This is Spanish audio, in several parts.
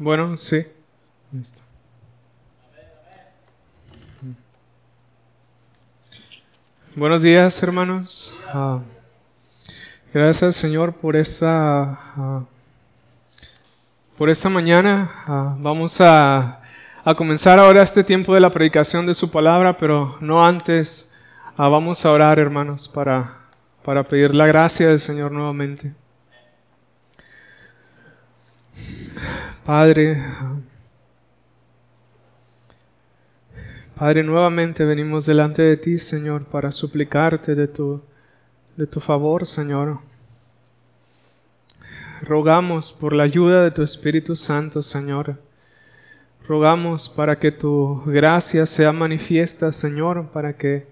Bueno, sí. Listo. Buenos días, hermanos. Ah, gracias, Señor, por esta ah, por esta mañana. Ah, vamos a, a, comenzar ahora este tiempo de la predicación de su palabra, pero no antes. vamos a orar, hermanos, para para pedir la gracia del Señor nuevamente. Padre, Padre, nuevamente venimos delante de ti, Señor, para suplicarte de tu, de tu favor, Señor. Rogamos por la ayuda de tu Espíritu Santo, Señor. Rogamos para que tu gracia sea manifiesta, Señor, para que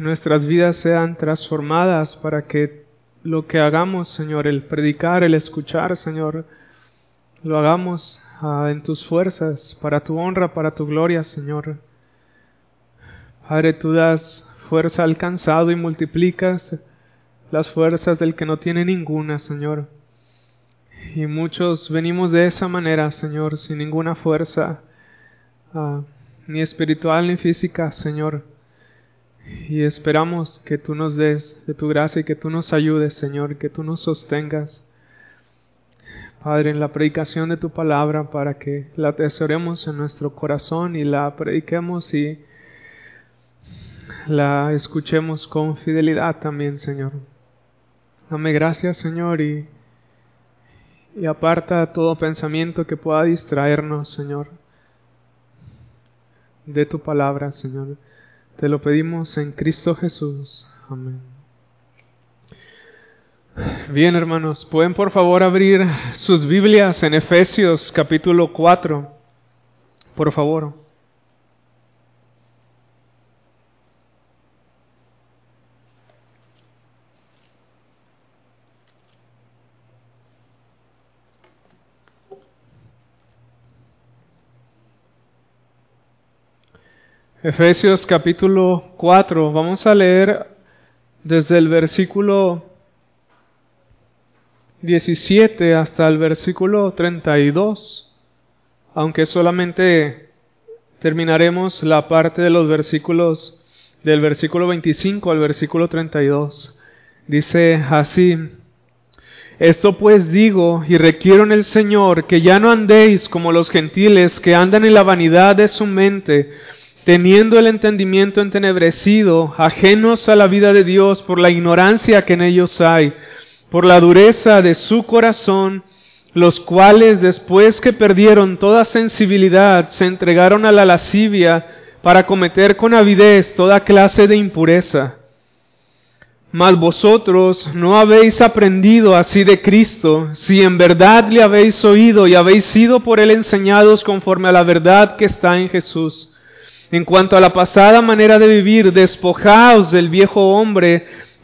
nuestras vidas sean transformadas, para que lo que hagamos, Señor, el predicar, el escuchar, Señor, lo hagamos ah, en tus fuerzas, para tu honra, para tu gloria, Señor. Padre, tú das fuerza al cansado y multiplicas las fuerzas del que no tiene ninguna, Señor. Y muchos venimos de esa manera, Señor, sin ninguna fuerza, ah, ni espiritual ni física, Señor. Y esperamos que tú nos des de tu gracia y que tú nos ayudes, Señor, que tú nos sostengas. Padre, en la predicación de tu palabra para que la atesoremos en nuestro corazón y la prediquemos y la escuchemos con fidelidad también, Señor. Dame gracias, Señor, y, y aparta todo pensamiento que pueda distraernos, Señor, de tu palabra, Señor. Te lo pedimos en Cristo Jesús. Amén. Bien, hermanos, ¿pueden por favor abrir sus Biblias en Efesios capítulo 4? Por favor. Efesios capítulo 4, vamos a leer desde el versículo 17 hasta el versículo 32, aunque solamente terminaremos la parte de los versículos del versículo 25 al versículo 32. Dice así, esto pues digo y requiero en el Señor que ya no andéis como los gentiles que andan en la vanidad de su mente, teniendo el entendimiento entenebrecido, ajenos a la vida de Dios por la ignorancia que en ellos hay, por la dureza de su corazón, los cuales después que perdieron toda sensibilidad se entregaron a la lascivia para cometer con avidez toda clase de impureza. Mas vosotros no habéis aprendido así de Cristo, si en verdad le habéis oído y habéis sido por él enseñados conforme a la verdad que está en Jesús en cuanto a la pasada manera de vivir, despojaos del viejo hombre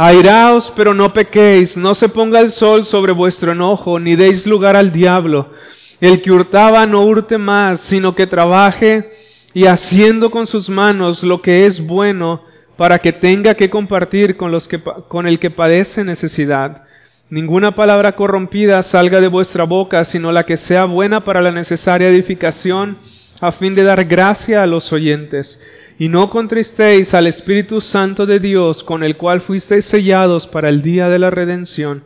Airaos, pero no pequéis, no se ponga el sol sobre vuestro enojo, ni deis lugar al diablo. El que hurtaba no hurte más, sino que trabaje y haciendo con sus manos lo que es bueno, para que tenga que compartir con, los que, con el que padece necesidad. Ninguna palabra corrompida salga de vuestra boca, sino la que sea buena para la necesaria edificación, a fin de dar gracia a los oyentes y no contristéis al Espíritu Santo de Dios, con el cual fuisteis sellados para el día de la redención.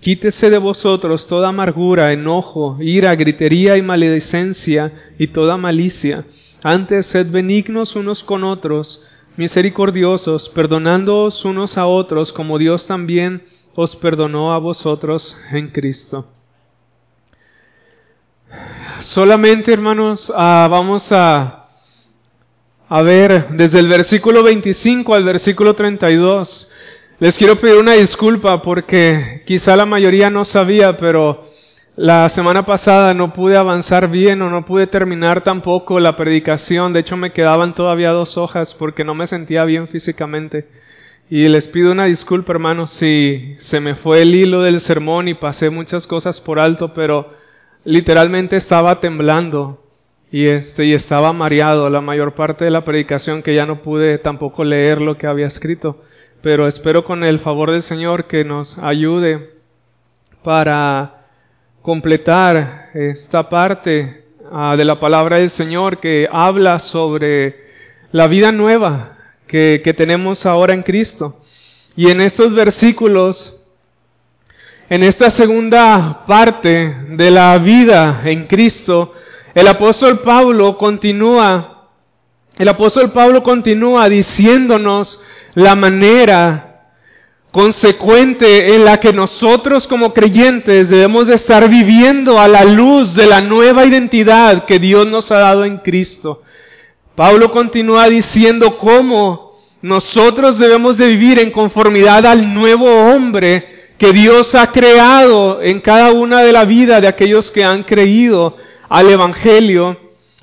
Quítese de vosotros toda amargura, enojo, ira, gritería y maledicencia y toda malicia. Antes sed benignos unos con otros, misericordiosos, perdonándoos unos a otros, como Dios también os perdonó a vosotros en Cristo. Solamente, hermanos, ah, vamos a a ver, desde el versículo 25 al versículo 32. Les quiero pedir una disculpa porque quizá la mayoría no sabía, pero La semana pasada no pude avanzar bien o no pude terminar tampoco la predicación. De hecho, me quedaban todavía dos hojas porque no me sentía bien físicamente. Y les pido una disculpa, hermanos, si se me fue el hilo del sermón y pasé muchas cosas por alto, pero literalmente estaba temblando y este y estaba mareado la mayor parte de la predicación que ya no pude tampoco leer lo que había escrito. Pero espero con el favor del Señor que nos ayude para completar esta parte ah, de la palabra del Señor que habla sobre la vida nueva que, que tenemos ahora en Cristo. Y en estos versículos, en esta segunda parte de la vida en Cristo, el apóstol Pablo continúa, el apóstol Pablo continúa diciéndonos la manera consecuente en la que nosotros como creyentes debemos de estar viviendo a la luz de la nueva identidad que Dios nos ha dado en Cristo. Pablo continúa diciendo cómo nosotros debemos de vivir en conformidad al nuevo hombre que Dios ha creado en cada una de la vida de aquellos que han creído al Evangelio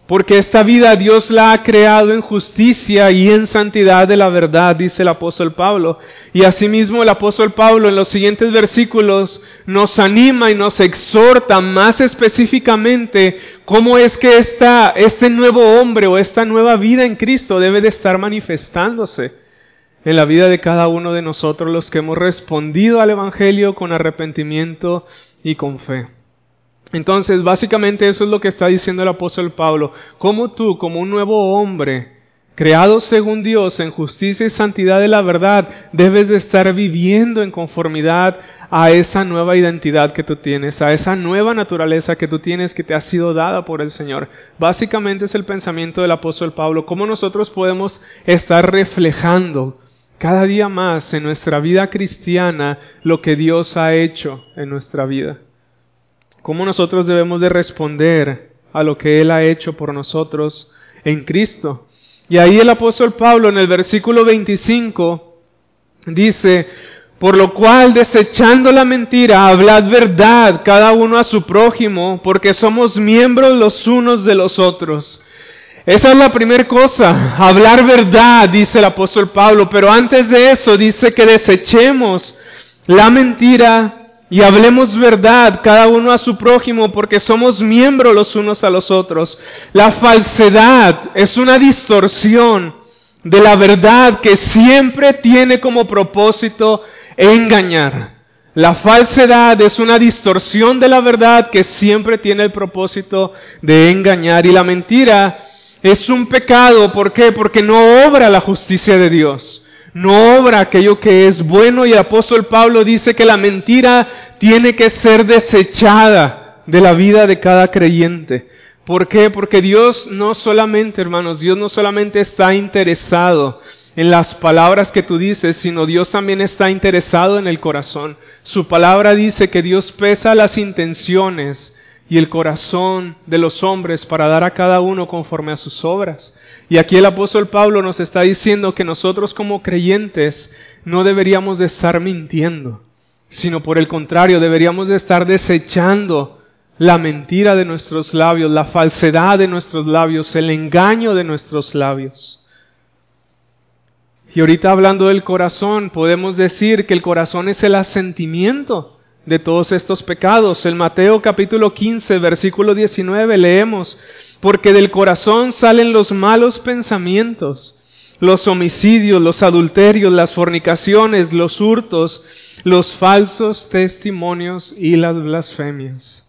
porque esta vida Dios la ha creado en justicia y en santidad de la verdad, dice el apóstol Pablo. Y asimismo el apóstol Pablo en los siguientes versículos nos anima y nos exhorta más específicamente cómo es que esta, este nuevo hombre o esta nueva vida en Cristo debe de estar manifestándose en la vida de cada uno de nosotros los que hemos respondido al Evangelio con arrepentimiento y con fe. Entonces, básicamente eso es lo que está diciendo el apóstol Pablo. Como tú, como un nuevo hombre, creado según Dios en justicia y santidad de la verdad, debes de estar viviendo en conformidad a esa nueva identidad que tú tienes, a esa nueva naturaleza que tú tienes que te ha sido dada por el Señor. Básicamente es el pensamiento del apóstol Pablo, cómo nosotros podemos estar reflejando cada día más en nuestra vida cristiana lo que Dios ha hecho en nuestra vida cómo nosotros debemos de responder a lo que Él ha hecho por nosotros en Cristo. Y ahí el apóstol Pablo en el versículo 25 dice, por lo cual desechando la mentira, hablad verdad cada uno a su prójimo, porque somos miembros los unos de los otros. Esa es la primera cosa, hablar verdad, dice el apóstol Pablo, pero antes de eso dice que desechemos la mentira y hablemos verdad cada uno a su prójimo porque somos miembros los unos a los otros. La falsedad es una distorsión de la verdad que siempre tiene como propósito engañar. La falsedad es una distorsión de la verdad que siempre tiene el propósito de engañar. Y la mentira es un pecado. ¿Por qué? Porque no obra la justicia de Dios no obra aquello que es bueno y el apóstol Pablo dice que la mentira tiene que ser desechada de la vida de cada creyente. ¿Por qué? Porque Dios no solamente, hermanos, Dios no solamente está interesado en las palabras que tú dices, sino Dios también está interesado en el corazón. Su palabra dice que Dios pesa las intenciones y el corazón de los hombres para dar a cada uno conforme a sus obras. Y aquí el apóstol Pablo nos está diciendo que nosotros como creyentes no deberíamos de estar mintiendo, sino por el contrario, deberíamos de estar desechando la mentira de nuestros labios, la falsedad de nuestros labios, el engaño de nuestros labios. Y ahorita hablando del corazón, podemos decir que el corazón es el asentimiento de todos estos pecados. En Mateo capítulo 15, versículo 19 leemos, porque del corazón salen los malos pensamientos, los homicidios, los adulterios, las fornicaciones, los hurtos, los falsos testimonios y las blasfemias.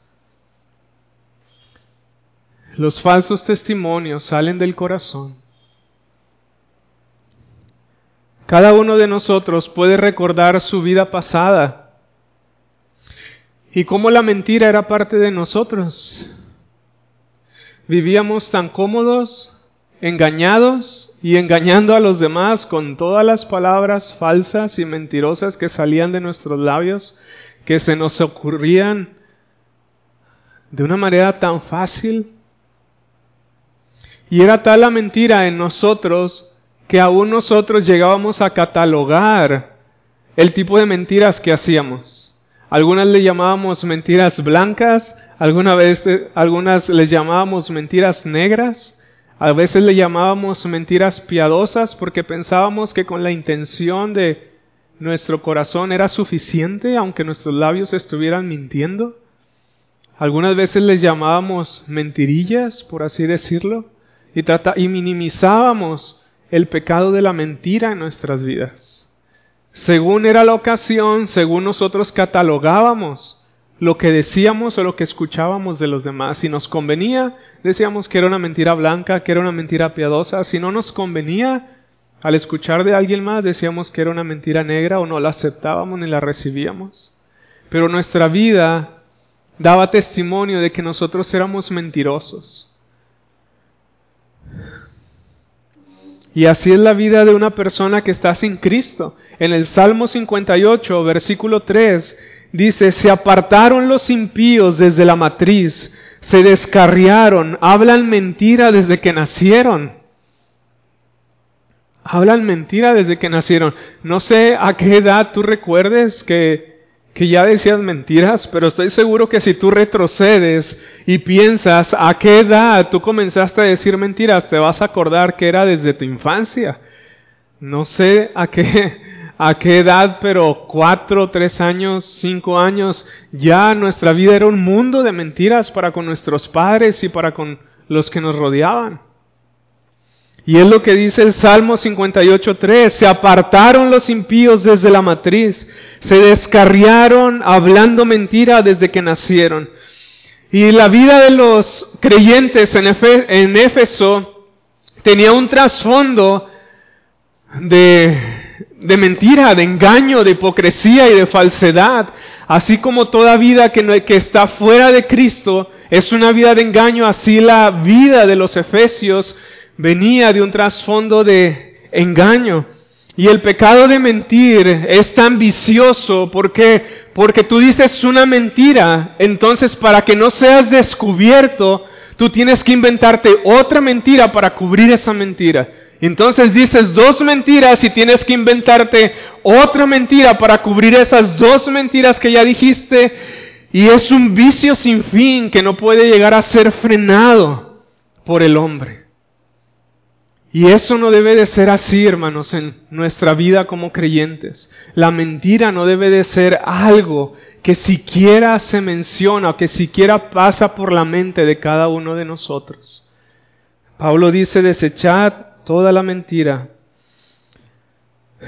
Los falsos testimonios salen del corazón. Cada uno de nosotros puede recordar su vida pasada y cómo la mentira era parte de nosotros vivíamos tan cómodos, engañados y engañando a los demás con todas las palabras falsas y mentirosas que salían de nuestros labios, que se nos ocurrían de una manera tan fácil. Y era tal la mentira en nosotros que aún nosotros llegábamos a catalogar el tipo de mentiras que hacíamos. algunas le llamábamos mentiras blancas, alguna vez, algunas les llamábamos mentiras negras, a veces le llamábamos mentiras piadosas porque pensábamos que con la intención de nuestro corazón era suficiente aunque nuestros labios estuvieran mintiendo. Algunas veces les llamábamos mentirillas, por así decirlo, y, y minimizábamos el pecado de la mentira en nuestras vidas. Según era la ocasión, según nosotros catalogábamos lo que decíamos o lo que escuchábamos de los demás. Si nos convenía, decíamos que era una mentira blanca, que era una mentira piadosa. Si no nos convenía, al escuchar de alguien más, decíamos que era una mentira negra o no la aceptábamos ni la recibíamos. Pero nuestra vida daba testimonio de que nosotros éramos mentirosos. Y así es la vida de una persona que está sin Cristo. En el Salmo 58, versículo 3, dice, se apartaron los impíos desde la matriz, se descarriaron, hablan mentira desde que nacieron. Hablan mentira desde que nacieron. No sé a qué edad tú recuerdes que, que ya decías mentiras, pero estoy seguro que si tú retrocedes y piensas a qué edad tú comenzaste a decir mentiras, te vas a acordar que era desde tu infancia. No sé a qué, a qué edad, pero cuatro, tres años, cinco años, ya nuestra vida era un mundo de mentiras para con nuestros padres y para con los que nos rodeaban. Y es lo que dice el Salmo 58.3, se apartaron los impíos desde la matriz, se descarriaron hablando mentira desde que nacieron. Y la vida de los creyentes en, en Éfeso tenía un trasfondo de de mentira, de engaño, de hipocresía y de falsedad, así como toda vida que, que está fuera de Cristo es una vida de engaño, así la vida de los efesios venía de un trasfondo de engaño. Y el pecado de mentir es tan vicioso porque porque tú dices una mentira, entonces para que no seas descubierto, tú tienes que inventarte otra mentira para cubrir esa mentira. Entonces dices dos mentiras y tienes que inventarte otra mentira para cubrir esas dos mentiras que ya dijiste. Y es un vicio sin fin que no puede llegar a ser frenado por el hombre. Y eso no debe de ser así, hermanos, en nuestra vida como creyentes. La mentira no debe de ser algo que siquiera se menciona o que siquiera pasa por la mente de cada uno de nosotros. Pablo dice, desechad toda la mentira.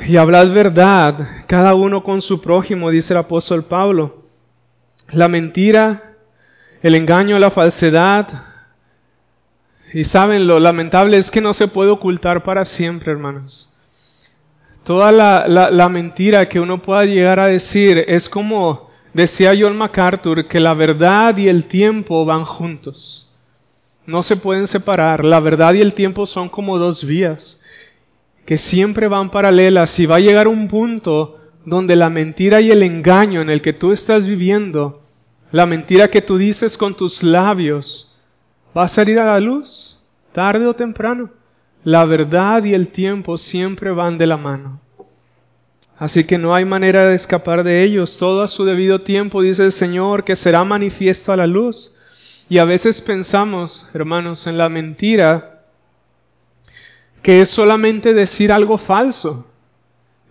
Y hablad verdad, cada uno con su prójimo, dice el apóstol Pablo. La mentira, el engaño, la falsedad. Y saben, lo lamentable es que no se puede ocultar para siempre, hermanos. Toda la, la mentira que uno pueda llegar a decir es como decía John MacArthur, que la verdad y el tiempo van juntos. No se pueden separar. La verdad y el tiempo son como dos vías que siempre van paralelas y va a llegar un punto donde la mentira y el engaño en el que tú estás viviendo, la mentira que tú dices con tus labios, va a salir a la luz, tarde o temprano. La verdad y el tiempo siempre van de la mano. Así que no hay manera de escapar de ellos. Todo a su debido tiempo, dice el Señor, que será manifiesto a la luz. Y a veces pensamos, hermanos, en la mentira, que es solamente decir algo falso,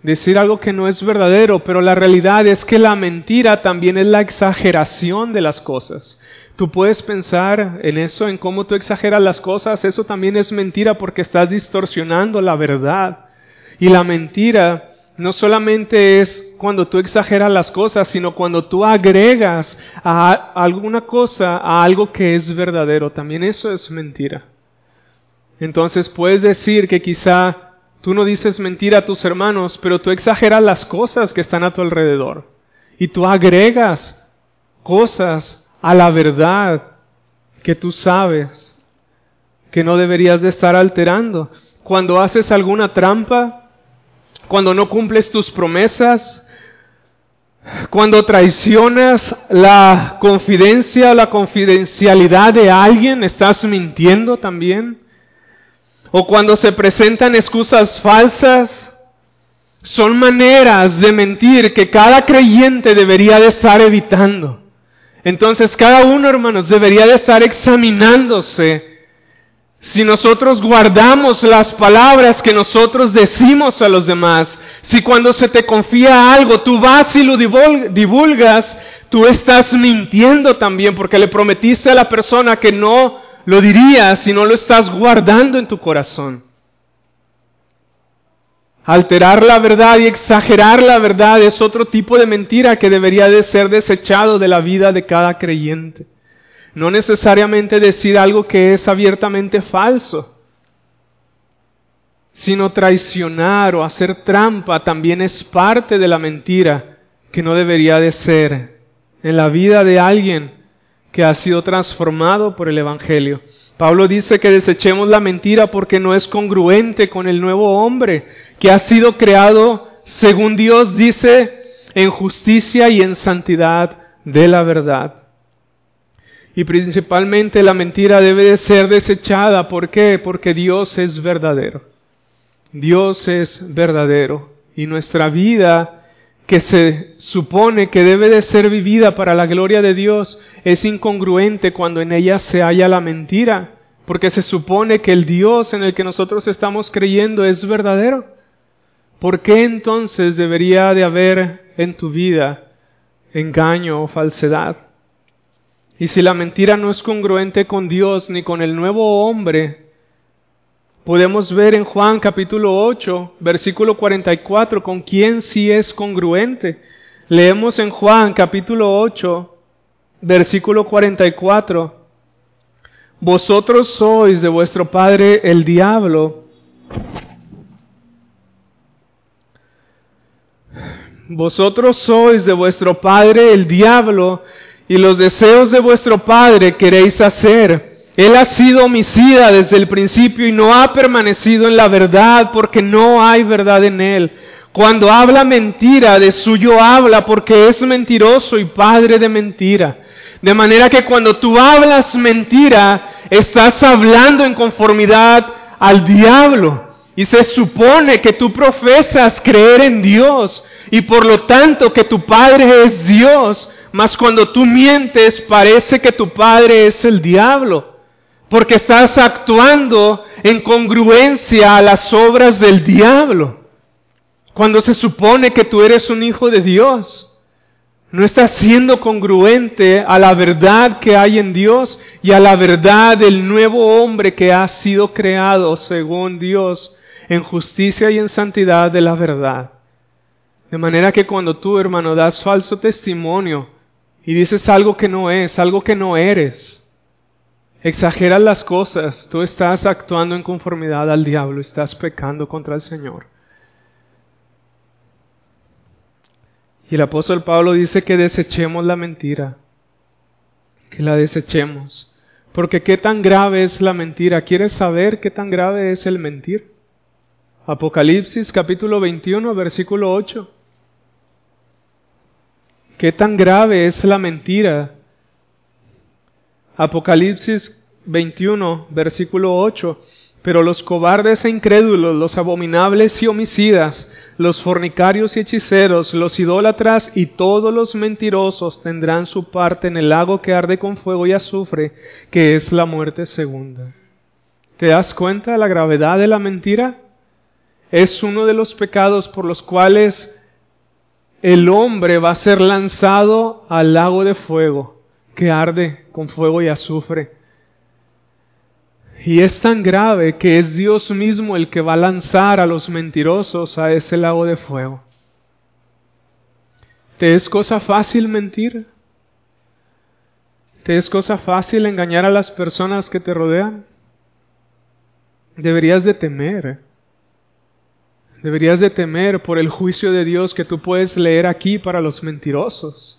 decir algo que no es verdadero, pero la realidad es que la mentira también es la exageración de las cosas. Tú puedes pensar en eso, en cómo tú exageras las cosas, eso también es mentira porque estás distorsionando la verdad. Y la mentira no solamente es cuando tú exageras las cosas, sino cuando tú agregas a alguna cosa a algo que es verdadero. También eso es mentira. Entonces puedes decir que quizá tú no dices mentira a tus hermanos, pero tú exageras las cosas que están a tu alrededor. Y tú agregas cosas a la verdad que tú sabes que no deberías de estar alterando. Cuando haces alguna trampa, cuando no cumples tus promesas, cuando traicionas la confidencia, la confidencialidad de alguien, estás mintiendo también. O cuando se presentan excusas falsas, Son maneras de mentir que cada creyente debería de estar evitando. Entonces cada uno, hermanos, debería de estar examinándose si nosotros guardamos las palabras que nosotros decimos a los demás, si cuando se te confía algo tú vas y lo divulgas, tú estás mintiendo también porque le prometiste a la persona que no lo dirías si no lo estás guardando en tu corazón. Alterar la verdad y exagerar la verdad es otro tipo de mentira que debería de ser desechado de la vida de cada creyente. No necesariamente decir algo que es abiertamente falso, sino traicionar o hacer trampa también es parte de la mentira que no debería de ser en la vida de alguien que ha sido transformado por el Evangelio. Pablo dice que desechemos la mentira porque no es congruente con el nuevo hombre que ha sido creado, según Dios dice, en justicia y en santidad de la verdad. Y principalmente la mentira debe de ser desechada. ¿Por qué? Porque Dios es verdadero. Dios es verdadero. Y nuestra vida que se supone que debe de ser vivida para la gloria de Dios es incongruente cuando en ella se halla la mentira. Porque se supone que el Dios en el que nosotros estamos creyendo es verdadero. ¿Por qué entonces debería de haber en tu vida engaño o falsedad? Y si la mentira no es congruente con Dios ni con el nuevo hombre, podemos ver en Juan capítulo 8, versículo 44, con quién sí es congruente. Leemos en Juan capítulo 8, versículo 44, vosotros sois de vuestro padre el diablo. Vosotros sois de vuestro padre el diablo y los deseos de vuestro Padre queréis hacer. Él ha sido homicida desde el principio y no ha permanecido en la verdad porque no hay verdad en él. Cuando habla mentira, de suyo habla porque es mentiroso y padre de mentira. De manera que cuando tú hablas mentira, estás hablando en conformidad al diablo. Y se supone que tú profesas creer en Dios y por lo tanto que tu Padre es Dios. Mas cuando tú mientes parece que tu padre es el diablo, porque estás actuando en congruencia a las obras del diablo. Cuando se supone que tú eres un hijo de Dios, no estás siendo congruente a la verdad que hay en Dios y a la verdad del nuevo hombre que ha sido creado según Dios en justicia y en santidad de la verdad. De manera que cuando tú, hermano, das falso testimonio, y dices algo que no es, algo que no eres. Exageras las cosas, tú estás actuando en conformidad al diablo, estás pecando contra el Señor. Y el apóstol Pablo dice que desechemos la mentira, que la desechemos. Porque qué tan grave es la mentira. ¿Quieres saber qué tan grave es el mentir? Apocalipsis capítulo 21, versículo 8. ¿Qué tan grave es la mentira? Apocalipsis 21, versículo 8. Pero los cobardes e incrédulos, los abominables y homicidas, los fornicarios y hechiceros, los idólatras y todos los mentirosos tendrán su parte en el lago que arde con fuego y azufre, que es la muerte segunda. ¿Te das cuenta de la gravedad de la mentira? Es uno de los pecados por los cuales el hombre va a ser lanzado al lago de fuego que arde con fuego y azufre. Y es tan grave que es Dios mismo el que va a lanzar a los mentirosos a ese lago de fuego. ¿Te es cosa fácil mentir? ¿Te es cosa fácil engañar a las personas que te rodean? Deberías de temer. Deberías de temer por el juicio de Dios que tú puedes leer aquí para los mentirosos.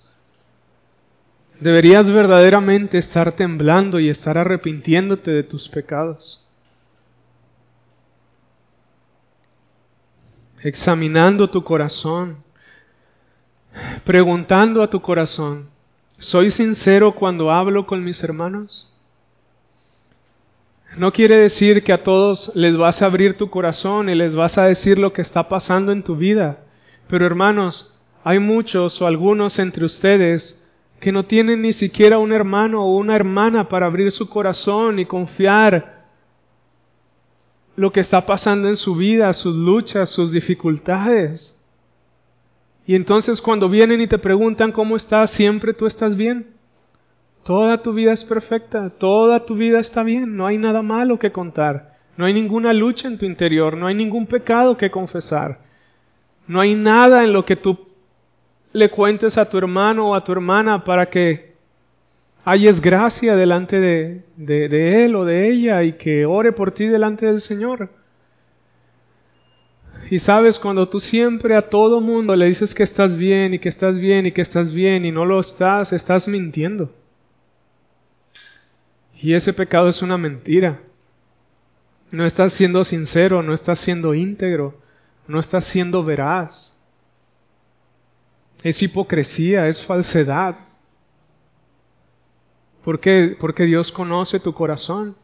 Deberías verdaderamente estar temblando y estar arrepintiéndote de tus pecados. Examinando tu corazón, preguntando a tu corazón, ¿soy sincero cuando hablo con mis hermanos? No quiere decir que a todos les vas a abrir tu corazón y les vas a decir lo que está pasando en tu vida. Pero hermanos, hay muchos o algunos entre ustedes que no tienen ni siquiera un hermano o una hermana para abrir su corazón y confiar lo que está pasando en su vida, sus luchas, sus dificultades. Y entonces cuando vienen y te preguntan cómo estás, siempre tú estás bien. Toda tu vida es perfecta, toda tu vida está bien, no hay nada malo que contar, no hay ninguna lucha en tu interior, no hay ningún pecado que confesar, no hay nada en lo que tú le cuentes a tu hermano o a tu hermana para que hayes gracia delante de, de, él o de ella y que ore por ti delante del Señor. Y sabes, cuando tú siempre a todo mundo le dices que estás bien y que estás bien y que estás bien y no lo estás, estás mintiendo. Y ese pecado es una mentira. No estás siendo sincero, no estás siendo íntegro, no estás siendo veraz. Es hipocresía, es falsedad. ¿Por qué? Porque Dios conoce tu corazón.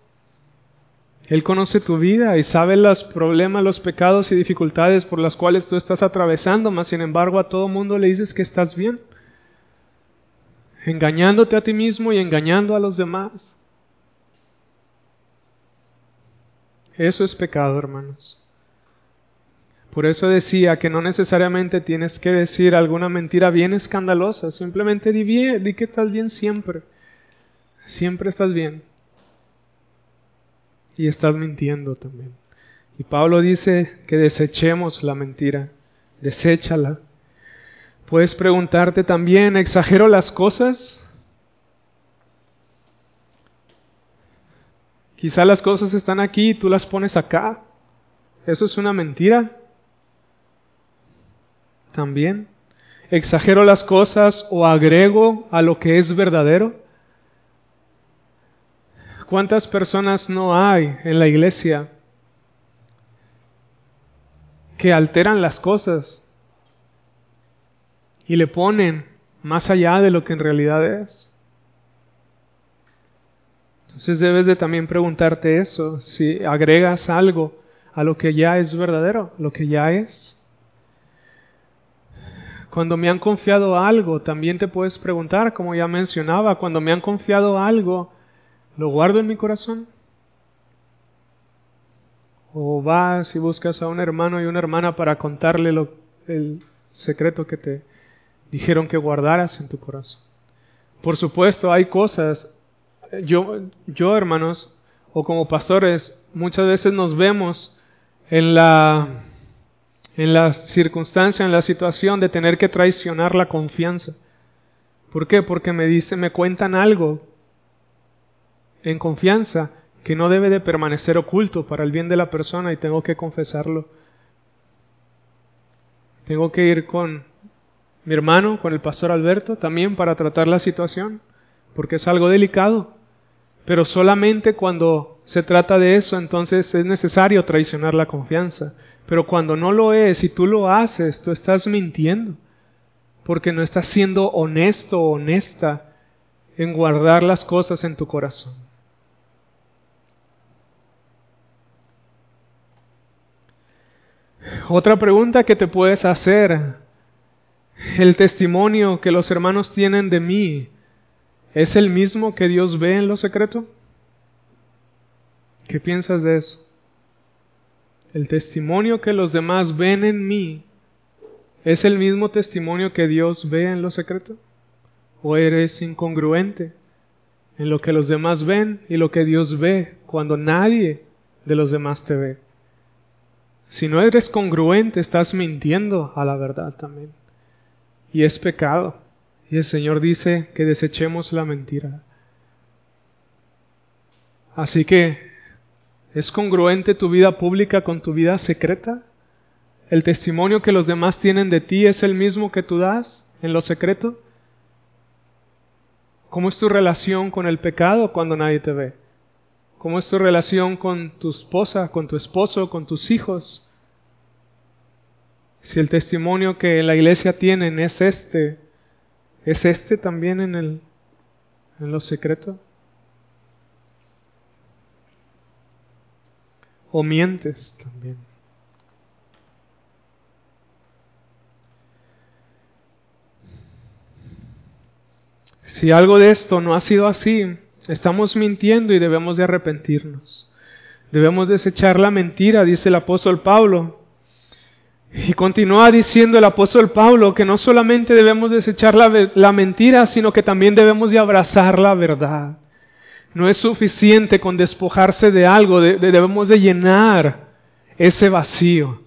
Él conoce tu vida y sabe los problemas, los pecados y dificultades por las cuales tú estás atravesando, mas sin embargo a todo mundo le dices que estás bien, engañándote a ti mismo y engañando a los demás. Eso es pecado, hermanos. Por eso decía que no necesariamente tienes que decir alguna mentira bien escandalosa, simplemente di, que estás bien siempre. Siempre estás bien. Y estás mintiendo también. Y Pablo dice que desechemos la mentira, deséchala. Puedes preguntarte también, ¿exagero las cosas? Quizá las cosas están aquí y tú las pones acá. ¿Eso es una mentira? También. ¿Exagero las cosas o agrego a lo que es verdadero? ¿Cuántas personas no hay en la iglesia que alteran las cosas y le ponen más allá de lo que en realidad es? Entonces debes de también preguntarte eso, si agregas algo a lo que ya es verdadero, lo que ya es. Cuando me han confiado algo, también te puedes preguntar, como ya mencionaba, cuando me han confiado algo, ¿lo guardo en mi corazón? O vas y buscas a un hermano y una hermana para contarle el secreto que te dijeron que guardaras en tu corazón. Por supuesto, hay cosas yo, yo, hermanos, o como pastores, muchas veces nos vemos en la, en la circunstancia, en la situación de tener que traicionar la confianza. ¿Por qué? Porque me dicen, me cuentan algo en confianza que no debe de permanecer oculto para el bien de la persona y tengo que confesarlo. Tengo que ir con mi hermano, con el pastor Alberto, también para tratar la situación, porque es algo delicado. Pero solamente cuando se trata de eso, entonces es necesario traicionar la confianza. Pero cuando no lo es y tú lo haces, tú estás mintiendo. Porque no estás siendo honesto honesta en guardar las cosas en tu corazón. Otra pregunta que te puedes hacer, el testimonio que los hermanos tienen de mí, ¿Es el mismo que Dios ve en lo secreto? ¿Qué piensas de eso? El testimonio que los demás ven en mí, ¿es el mismo testimonio que Dios ve en lo secreto? ¿O eres incongruente en lo que los demás ven y lo que Dios ve cuando nadie de los demás te ve? Si no eres congruente, estás mintiendo a la verdad también. Y es pecado. Y el Señor dice que desechemos la mentira. Así que, ¿es congruente tu vida pública con tu vida secreta? ¿El testimonio que los demás tienen de ti es el mismo que tú das en lo secreto? ¿Cómo es tu relación con el pecado cuando nadie te ve? ¿Cómo es tu relación con tu esposa, con tu esposo, con tus hijos? Si el testimonio que la iglesia tienen es este, ¿Es este también en, el, en lo secreto? o mientes también. Si algo de esto no ha sido así, estamos mintiendo y debemos de arrepentirnos. Debemos desechar la mentira, dice el apóstol Pablo. Y continúa diciendo el apóstol Pablo que no solamente debemos desechar la, la, mentira, sino que también debemos de abrazar la verdad. No es suficiente con despojarse de algo, debemos de llenar ese vacío.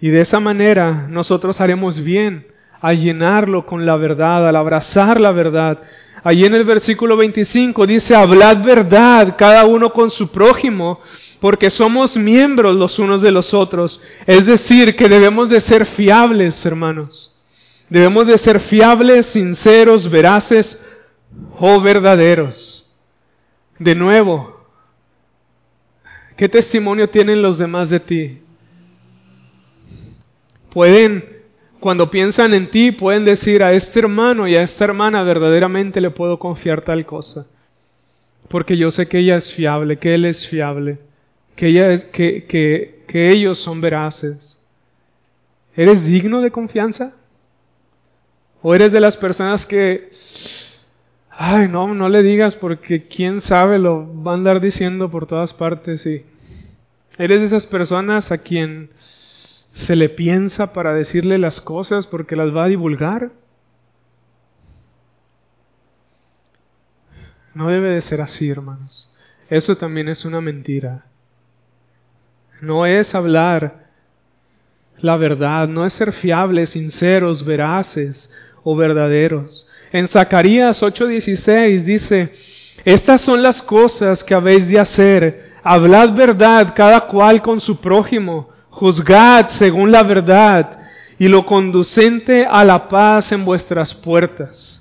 Y de esa manera nosotros haremos bien a llenarlo con la verdad, al abrazar la verdad. Allí en el versículo 25 dice, hablad verdad cada uno con su prójimo, porque somos miembros los unos de los otros. Es decir, que debemos de ser fiables, hermanos. Debemos de ser fiables, sinceros, veraces o verdaderos. De nuevo, ¿qué testimonio tienen los demás de ti? Pueden, cuando piensan en ti, pueden decir a este hermano y a esta hermana verdaderamente le puedo confiar tal cosa. Porque yo sé que ella es fiable, que él es fiable que, ellos son veraces. ¿Eres digno de confianza? ¿O eres de las personas que, ay, no, no le digas porque quién sabe, lo va a andar diciendo por todas partes y eres de esas personas a quien se le piensa para decirle las cosas porque las va a divulgar? No debe de ser así, hermanos. Eso también es una mentira no es hablar la verdad, no es ser fiables, sinceros, veraces o verdaderos. En Zacarías 8:16 dice, estas son las cosas que habéis de hacer, hablad verdad cada cual con su prójimo, juzgad según la verdad y lo conducente a la paz en vuestras puertas.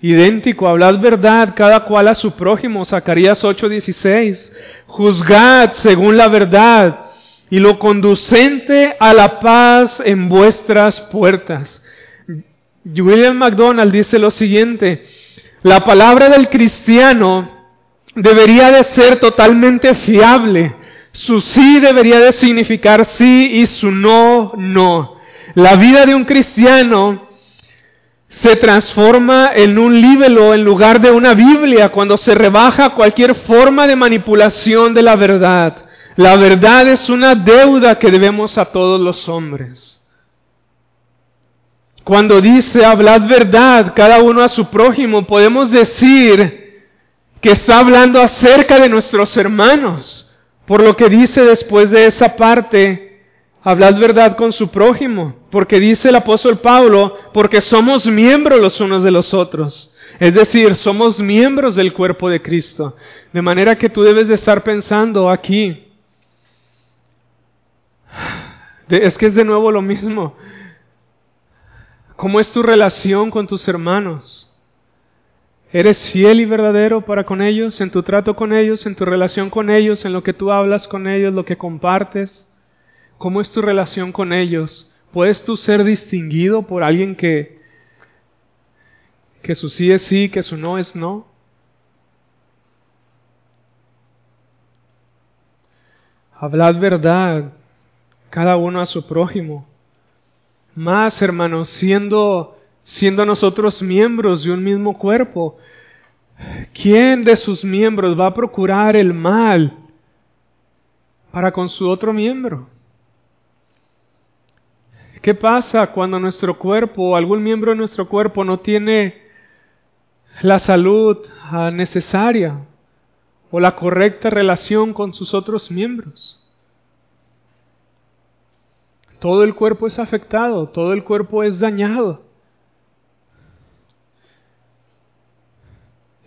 Idéntico, hablad verdad cada cual a su prójimo, Zacarías 8:16, juzgad según la verdad y lo conducente a la paz en vuestras puertas. William MacDonald dice lo siguiente, la palabra del cristiano debería de ser totalmente fiable. Su sí debería de significar sí y su no, no. La vida de un cristiano se transforma en un libro en lugar de una Biblia cuando se rebaja cualquier forma de manipulación de la verdad. La verdad es una deuda que debemos a todos los hombres. Cuando dice hablad verdad cada uno a su prójimo, podemos decir que está hablando acerca de nuestros hermanos, por lo que dice después de esa parte, hablad verdad con su prójimo, porque dice el apóstol Pablo, porque somos miembros los unos de los otros. Es decir, somos miembros del cuerpo de Cristo. De manera que tú debes de estar pensando aquí, es que es de nuevo lo mismo. ¿Cómo es tu relación con tus hermanos? ¿Eres fiel y verdadero para con ellos, en tu trato con ellos, en tu relación con ellos, en lo que tú hablas con ellos, lo que compartes? ¿Cómo es tu relación con ellos? ¿Puedes tú ser distinguido por alguien que, que su sí es sí, que su no es no? Hablad verdad, cada uno a su prójimo. Más, hermanos, siendo, siendo nosotros miembros de un mismo cuerpo, ¿quién de sus miembros va a procurar el mal para con su otro miembro? ¿Qué pasa cuando nuestro cuerpo algún miembro de nuestro cuerpo no tiene la salud ah, necesaria o la correcta relación con sus otros miembros? Todo el cuerpo es afectado, todo el cuerpo es dañado.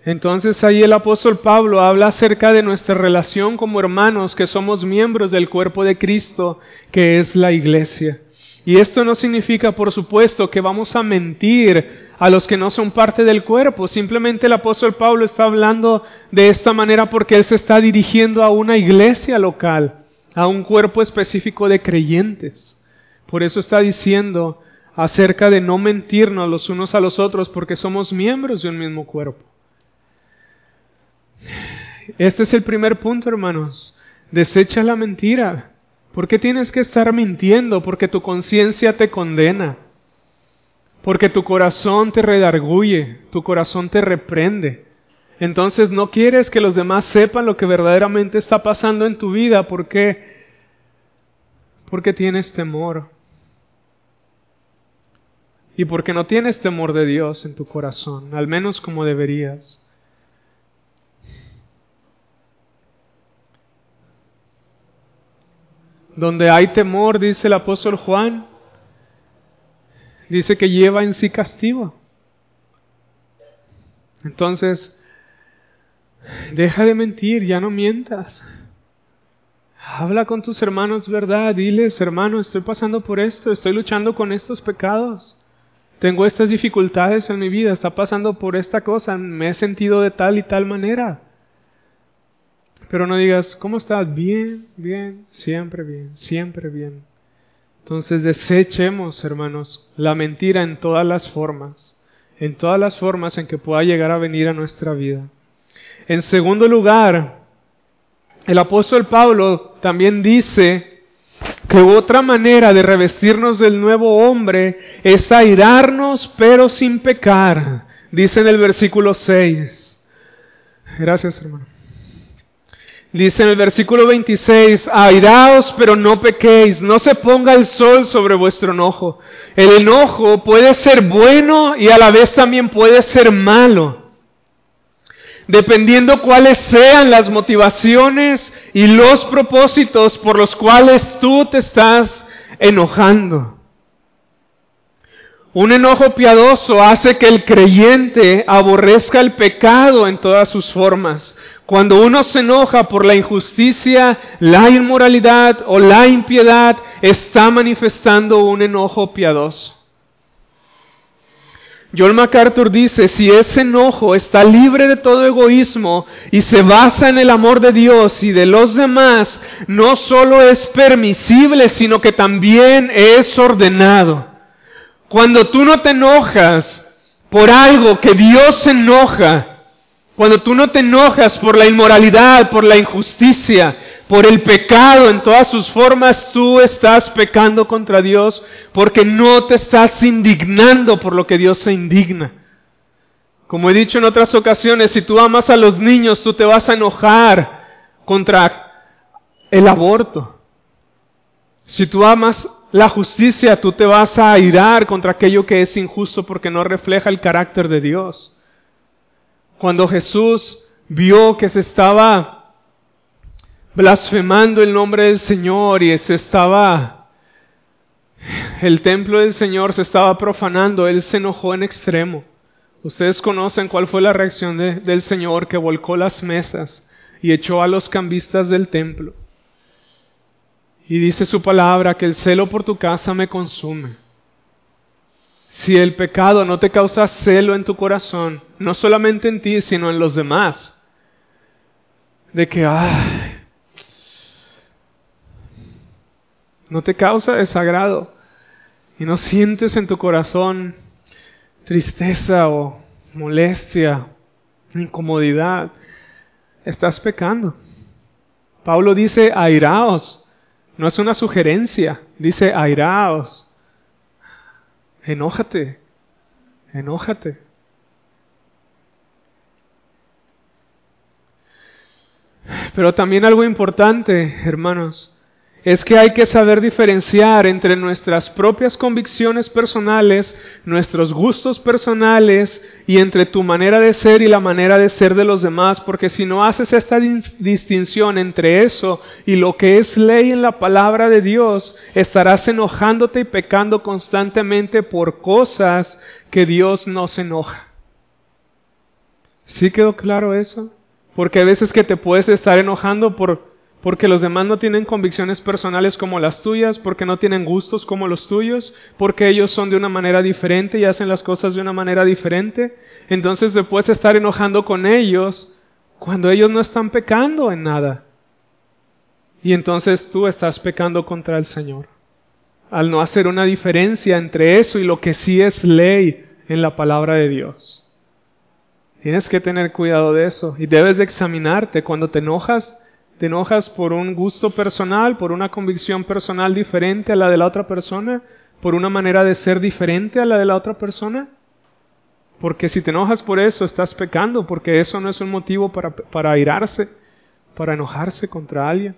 Entonces ahí el apóstol Pablo habla acerca de nuestra relación como hermanos, que somos miembros del cuerpo de Cristo, que es la iglesia. Y esto no significa, por supuesto, que vamos a mentir a los que no son parte del cuerpo. Simplemente el apóstol Pablo está hablando de esta manera porque él se está dirigiendo a una iglesia local, a un cuerpo específico de creyentes. Por eso está diciendo acerca de no mentirnos los unos a los otros porque somos miembros de un mismo cuerpo. Este es el primer punto, hermanos. Desecha la mentira. ¿Por qué tienes que estar mintiendo? Porque tu conciencia te condena. Porque tu corazón te redarguye, tu corazón te reprende. Entonces no quieres que los demás sepan lo que verdaderamente está pasando en tu vida. ¿Por qué? Porque tienes temor. Y porque no tienes temor de Dios en tu corazón, al menos como deberías. Donde hay temor, dice el apóstol Juan, dice que lleva en sí castigo. Entonces, deja de mentir, ya no mientas. Habla con tus hermanos verdad, diles, hermano, estoy pasando por esto, estoy luchando con estos pecados. Tengo estas dificultades en mi vida, está pasando por esta cosa, me he sentido de tal y tal manera. Pero no digas, ¿cómo estás? Bien, bien, siempre bien, siempre bien. Entonces desechemos, hermanos, la mentira en todas las formas, en todas las formas en que pueda llegar a venir a nuestra vida. En segundo lugar, el apóstol Pablo también dice que otra manera de revestirnos del nuevo hombre es airarnos pero sin pecar, dice en el versículo 6. Gracias, hermano. Dice en el versículo 26, airaos pero no pequéis, no se ponga el sol sobre vuestro enojo. El enojo puede ser bueno y a la vez también puede ser malo. Dependiendo cuáles sean las motivaciones y los propósitos por los cuales tú te estás enojando. Un enojo piadoso hace que el creyente aborrezca el pecado en todas sus formas. Cuando uno se enoja por la injusticia, la inmoralidad o la impiedad, está manifestando un enojo piadoso. John MacArthur dice, si ese enojo está libre de todo egoísmo y se basa en el amor de Dios y de los demás, no solo es permisible, sino que también es ordenado. Cuando tú no te enojas por algo que Dios enoja, cuando tú no te enojas por la inmoralidad, por la injusticia, por el pecado en todas sus formas, tú estás pecando contra Dios porque no te estás indignando por lo que Dios se indigna. Como he dicho en otras ocasiones, si tú amas a los niños, tú te vas a enojar contra el aborto. Si tú amas la justicia, tú te vas a irar contra aquello que es injusto porque no refleja el carácter de Dios cuando Jesús vio que se estaba blasfemando el nombre del Señor y se estaba, el templo del Señor se estaba profanando, Él se enojó en extremo. Ustedes conocen cuál fue la reacción del Señor que volcó las mesas y echó a los cambistas del templo. Y dice su palabra que el celo por tu casa me consume. Si el pecado no te causa celo en tu corazón, no solamente en ti, sino en los demás, de que, ay, no te causa desagrado y no sientes en tu corazón tristeza o molestia, incomodidad, estás pecando. Pablo dice, airaos, no es una sugerencia, dice, airaos. Enójate, enójate. Pero también algo importante, hermanos, es que hay que saber diferenciar entre nuestras propias convicciones personales, nuestros gustos personales y entre tu manera de ser y la manera de ser de los demás, porque si no haces esta distinción entre eso y lo que es ley en la palabra de Dios, estarás enojándote y pecando constantemente por cosas que Dios no se enoja. ¿Sí quedó claro eso? Porque hay veces que te puedes estar enojando por porque los demás no tienen convicciones personales como las tuyas, porque no tienen gustos como los tuyos, porque ellos son de una manera diferente y hacen las cosas de una manera diferente. Entonces te puedes estar enojando con ellos cuando ellos no están pecando en nada. Y entonces tú estás pecando contra el Señor. Al no hacer una diferencia entre eso y lo que sí es ley en la palabra de Dios. Tienes que tener cuidado de eso y debes de examinarte cuando te enojas ¿Te enojas por un gusto personal, por una convicción personal diferente a la de la otra persona? ¿Por una manera de ser diferente a la de la otra persona? Porque si te enojas por eso, estás pecando, porque eso no es un motivo para, para airarse, para enojarse contra alguien.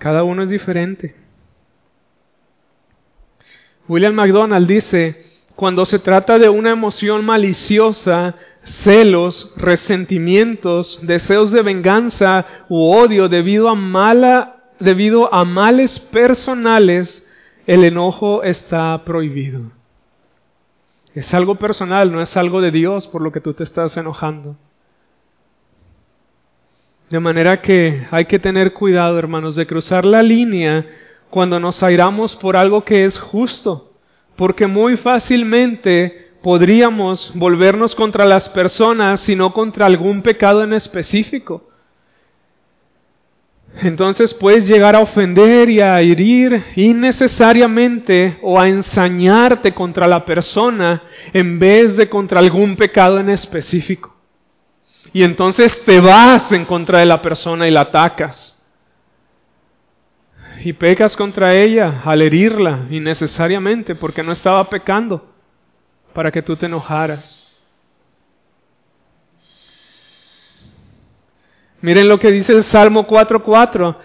Cada uno es diferente. William McDonald dice, cuando se trata de una emoción maliciosa, celos, resentimientos, deseos de venganza u odio debido a mala, debido a males personales, el enojo está prohibido. Es algo personal, no es algo de Dios por lo que tú te estás enojando. De manera que hay que tener cuidado, hermanos, de cruzar la línea cuando nos airamos por algo que es justo, porque muy fácilmente podríamos volvernos contra las personas, sino contra algún pecado en específico. Entonces puedes llegar a ofender y a herir innecesariamente o a ensañarte contra la persona en vez de contra algún pecado en específico. Y entonces te vas en contra de la persona y la atacas. Y pecas contra ella al herirla innecesariamente porque no estaba pecando para que tú te enojaras. Miren lo que dice el Salmo 4.4.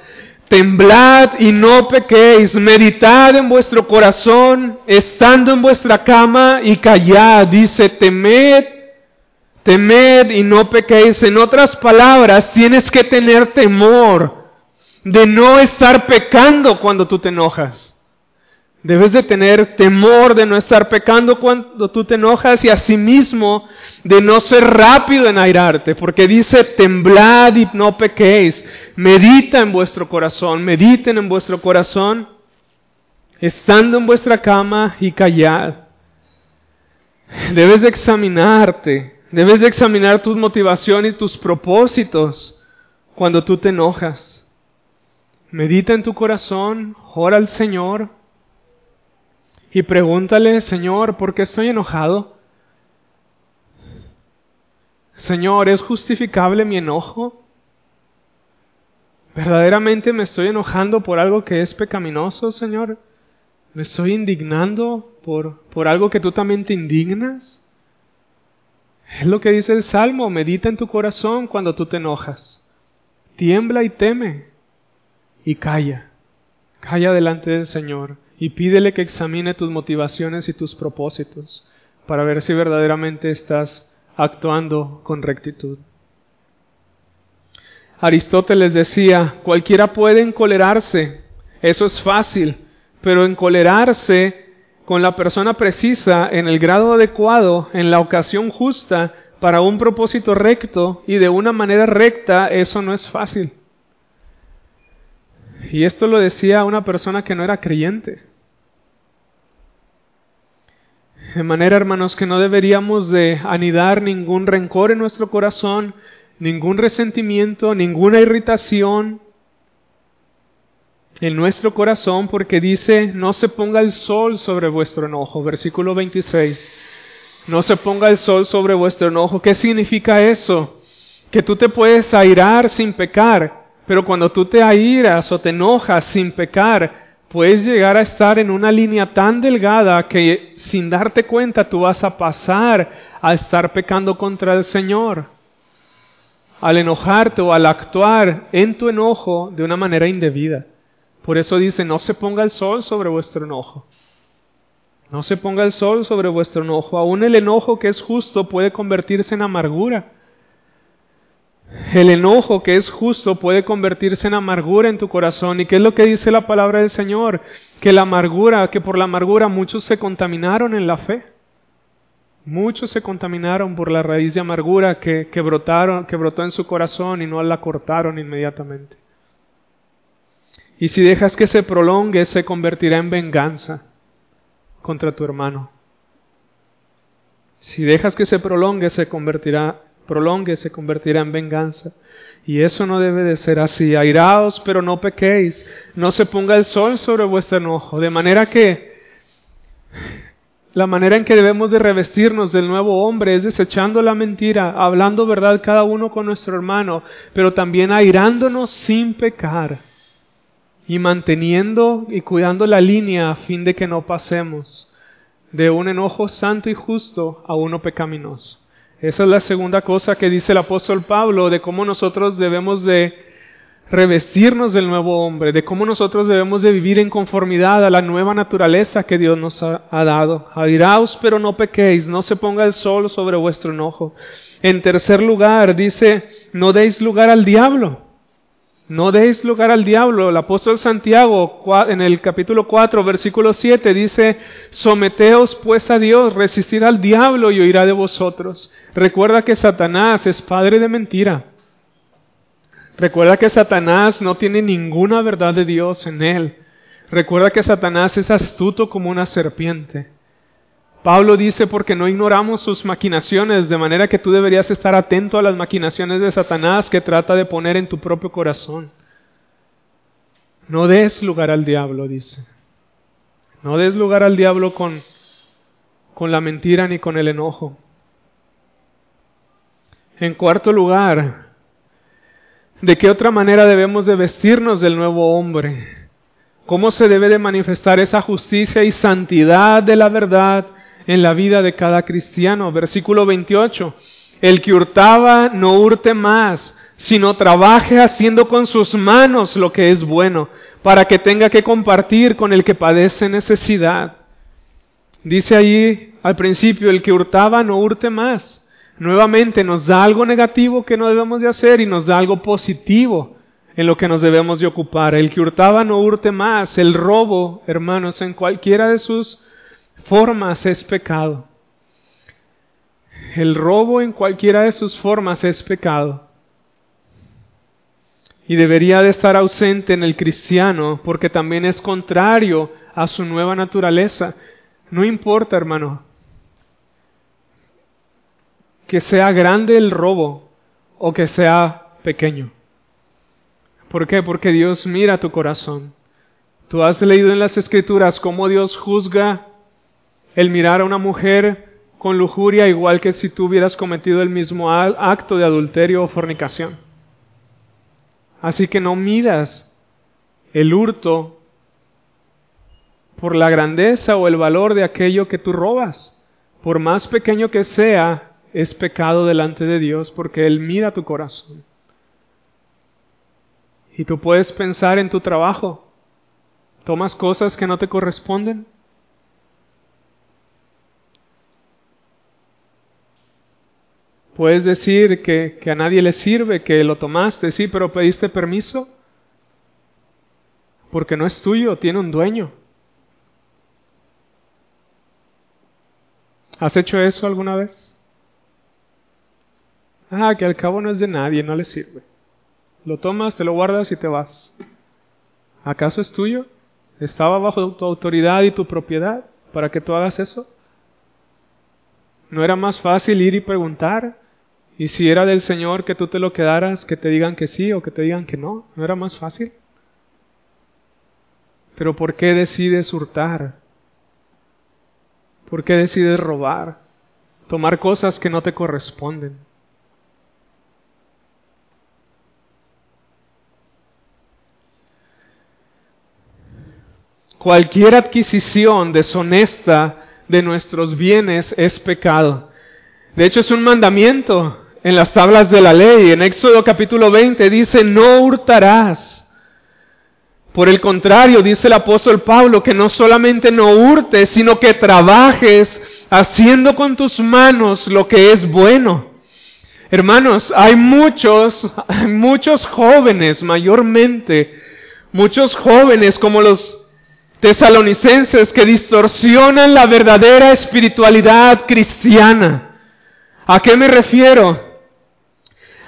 Temblad y no pequéis, meditad en vuestro corazón, estando en vuestra cama y callad. Dice, temed, temed y no pequéis. En otras palabras, tienes que tener temor de no estar pecando cuando tú te enojas. Debes de tener temor de no estar pecando cuando tú te enojas y asimismo de no ser rápido en airarte, porque dice temblad y no pequéis. Medita en vuestro corazón, mediten en vuestro corazón, estando en vuestra cama y callad. Debes de examinarte, debes de examinar tus motivaciones y tus propósitos cuando tú te enojas. Medita en tu corazón, ora al Señor y pregúntale, Señor, ¿por qué estoy enojado? Señor, ¿es justificable mi enojo? ¿Verdaderamente me estoy enojando por algo que es pecaminoso, Señor? ¿Me estoy indignando por, por algo que tú también te indignas? Es lo que dice el Salmo, medita en tu corazón cuando tú te enojas. Tiembla y teme y calla. Calla delante del Señor y pídele que examine tus motivaciones y tus propósitos para ver si verdaderamente estás actuando con rectitud. Aristóteles decía, cualquiera puede encolerarse, eso es fácil, pero encolerarse con la persona precisa, en el grado adecuado, en la ocasión justa, para un propósito recto y de una manera recta, eso no es fácil. Y esto lo decía una persona que no era creyente. De manera, hermanos, que no deberíamos de anidar ningún rencor en nuestro corazón, ningún resentimiento, ninguna irritación en nuestro corazón, porque dice, no se ponga el sol sobre vuestro enojo. Versículo 26. No se ponga el sol sobre vuestro enojo. ¿Qué significa eso? Que tú te puedes airar sin pecar pero cuando tú te airas o te enojas sin pecar, puedes llegar a estar en una línea tan delgada que sin darte cuenta tú vas a pasar a estar pecando contra el Señor. Al enojarte o al actuar en tu enojo de una manera indebida. Por eso dice, no se ponga el sol sobre vuestro enojo. No se ponga el sol sobre vuestro enojo. Aún el enojo que es justo puede convertirse en amargura. El enojo que es justo puede convertirse en amargura en tu corazón. ¿Y qué es lo que dice la palabra del Señor? Que la amargura, que por la amargura muchos se contaminaron en la fe. Muchos se contaminaron por la raíz de amargura que, que brotaron, que brotó en su corazón y no la cortaron inmediatamente. Y si dejas que se prolongue, se convertirá en venganza contra tu hermano. Si dejas que se prolongue, se convertirá prolongue se convertirá en venganza. Y eso no debe de ser así. Airaos, pero no pequéis. No se ponga el sol sobre vuestro enojo. De manera que la manera en que debemos de revestirnos del nuevo hombre es desechando la mentira, hablando verdad cada uno con nuestro hermano, pero también airándonos sin pecar y manteniendo y cuidando la línea a fin de que no pasemos de un enojo santo y justo a uno pecaminoso. Esa es la segunda cosa que dice el apóstol Pablo de cómo nosotros debemos de revestirnos del nuevo hombre, de cómo nosotros debemos de vivir en conformidad a la nueva naturaleza que Dios nos ha, dado. Airaos, pero no pequéis, no se ponga el sol sobre vuestro enojo. En tercer lugar, dice, no deis lugar al diablo. No deis lugar al diablo. El apóstol Santiago en el capítulo 4, versículo 7 dice, someteos pues a Dios, resistir al diablo y oirá de vosotros. Recuerda que Satanás es padre de mentira. Recuerda que Satanás no tiene ninguna verdad de Dios en él. Recuerda que Satanás es astuto como una serpiente. Pablo dice porque no ignoramos sus maquinaciones, de manera que tú deberías estar atento a las maquinaciones de Satanás que trata de poner en tu propio corazón. No des lugar al diablo, dice. No des lugar al diablo con, con la mentira ni con el enojo. En cuarto lugar, ¿de qué otra manera debemos de vestirnos del nuevo hombre? ¿Cómo se debe de manifestar esa justicia y santidad de la verdad en la vida de cada cristiano? Versículo 28. El que hurtaba no hurte más, sino trabaje haciendo con sus manos lo que es bueno, para que tenga que compartir con el que padece necesidad. Dice ahí al principio, el que hurtaba no hurte más nuevamente nos da algo negativo que no debemos de hacer y nos da algo positivo en lo que nos debemos de ocupar. El que hurtaba no hurte más. El robo, hermanos, en cualquiera de sus formas es pecado. El robo en cualquiera de sus formas es pecado. Y debería de estar ausente en el cristiano porque también es contrario a su nueva naturaleza. No importa, hermano, que sea grande el robo o que sea pequeño. ¿Por qué? Porque Dios mira tu corazón. Tú has leído en las escrituras cómo Dios juzga el mirar a una mujer con lujuria igual que si tú hubieras cometido el mismo acto de adulterio o fornicación. Así que no midas el hurto por la grandeza o el valor de aquello que tú robas. Por más pequeño que sea, es pecado delante de Dios porque Él mira tu corazón. Y tú puedes pensar en tu trabajo. ¿Tomas cosas que no te corresponden? Puedes decir que, a nadie le sirve, que lo tomaste, sí, pero pediste permiso. Porque no es tuyo, tiene un dueño. ¿Has hecho eso alguna vez? Ah, que al cabo no es de nadie, no le sirve. Lo tomas, te lo guardas y te vas. ¿Acaso es tuyo? ¿Estaba bajo tu autoridad y tu propiedad para que tú hagas eso? ¿No era más fácil ir y preguntar? Y si era del Señor que tú te lo quedaras, que te digan que sí o que te digan que no, ¿no era más fácil? Pero ¿por qué decides hurtar? ¿Por qué decides robar? Tomar cosas que no te corresponden. Cualquier adquisición deshonesta de nuestros bienes es pecado. De hecho, es un mandamiento en las tablas de la ley. En Éxodo capítulo 20 dice, no hurtarás. Por el contrario, dice el apóstol Pablo, que no solamente no hurtes, sino que trabajes haciendo con tus manos lo que es bueno. Hermanos, hay muchos, hay muchos jóvenes, mayormente, muchos jóvenes como los tesalonicenses que distorsionan la verdadera espiritualidad cristiana. ¿A qué me refiero?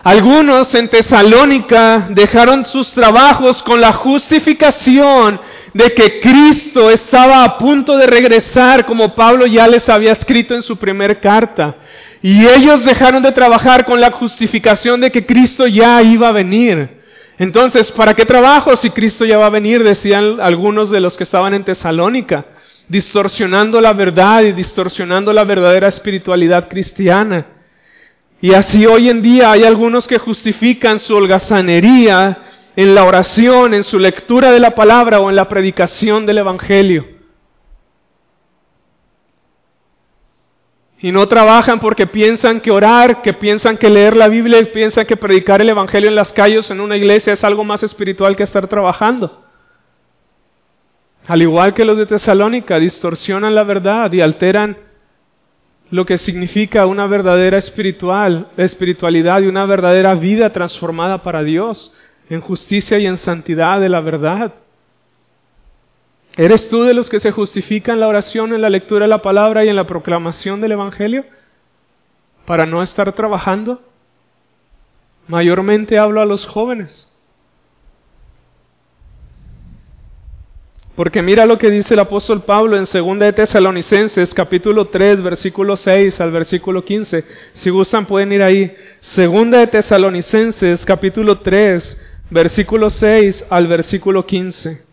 Algunos en Tesalónica dejaron sus trabajos con la justificación de que Cristo estaba a punto de regresar, como Pablo ya les había escrito en su primer carta. Y ellos dejaron de trabajar con la justificación de que Cristo ya iba a venir. Entonces, ¿para qué trabajo si Cristo ya va a venir? Decían algunos de los que estaban en Tesalónica. distorsionando la verdad y distorsionando la verdadera espiritualidad cristiana. Y así hoy en día hay algunos que justifican su holgazanería en la oración, en su lectura de la palabra o en la predicación del Evangelio. Y no trabajan porque piensan que orar, que piensan que leer la Biblia, piensan que predicar el Evangelio en las calles, en una iglesia, es algo más espiritual que estar trabajando. Al igual que los de Tesalónica, distorsionan la verdad y alteran lo que significa una verdadera espiritual, espiritualidad y una verdadera vida transformada para Dios en justicia y en santidad de la verdad. ¿Eres tú de los que se justifican la oración, en la lectura de la palabra y en la proclamación del Evangelio para no estar trabajando? Mayormente hablo a los jóvenes. Porque mira lo que dice el apóstol Pablo en 2 de Tesalonicenses capítulo 3 versículo 6 al versículo 15. Si gustan pueden ir ahí. 2 de Tesalonicenses capítulo 3 versículo 6 al versículo 15.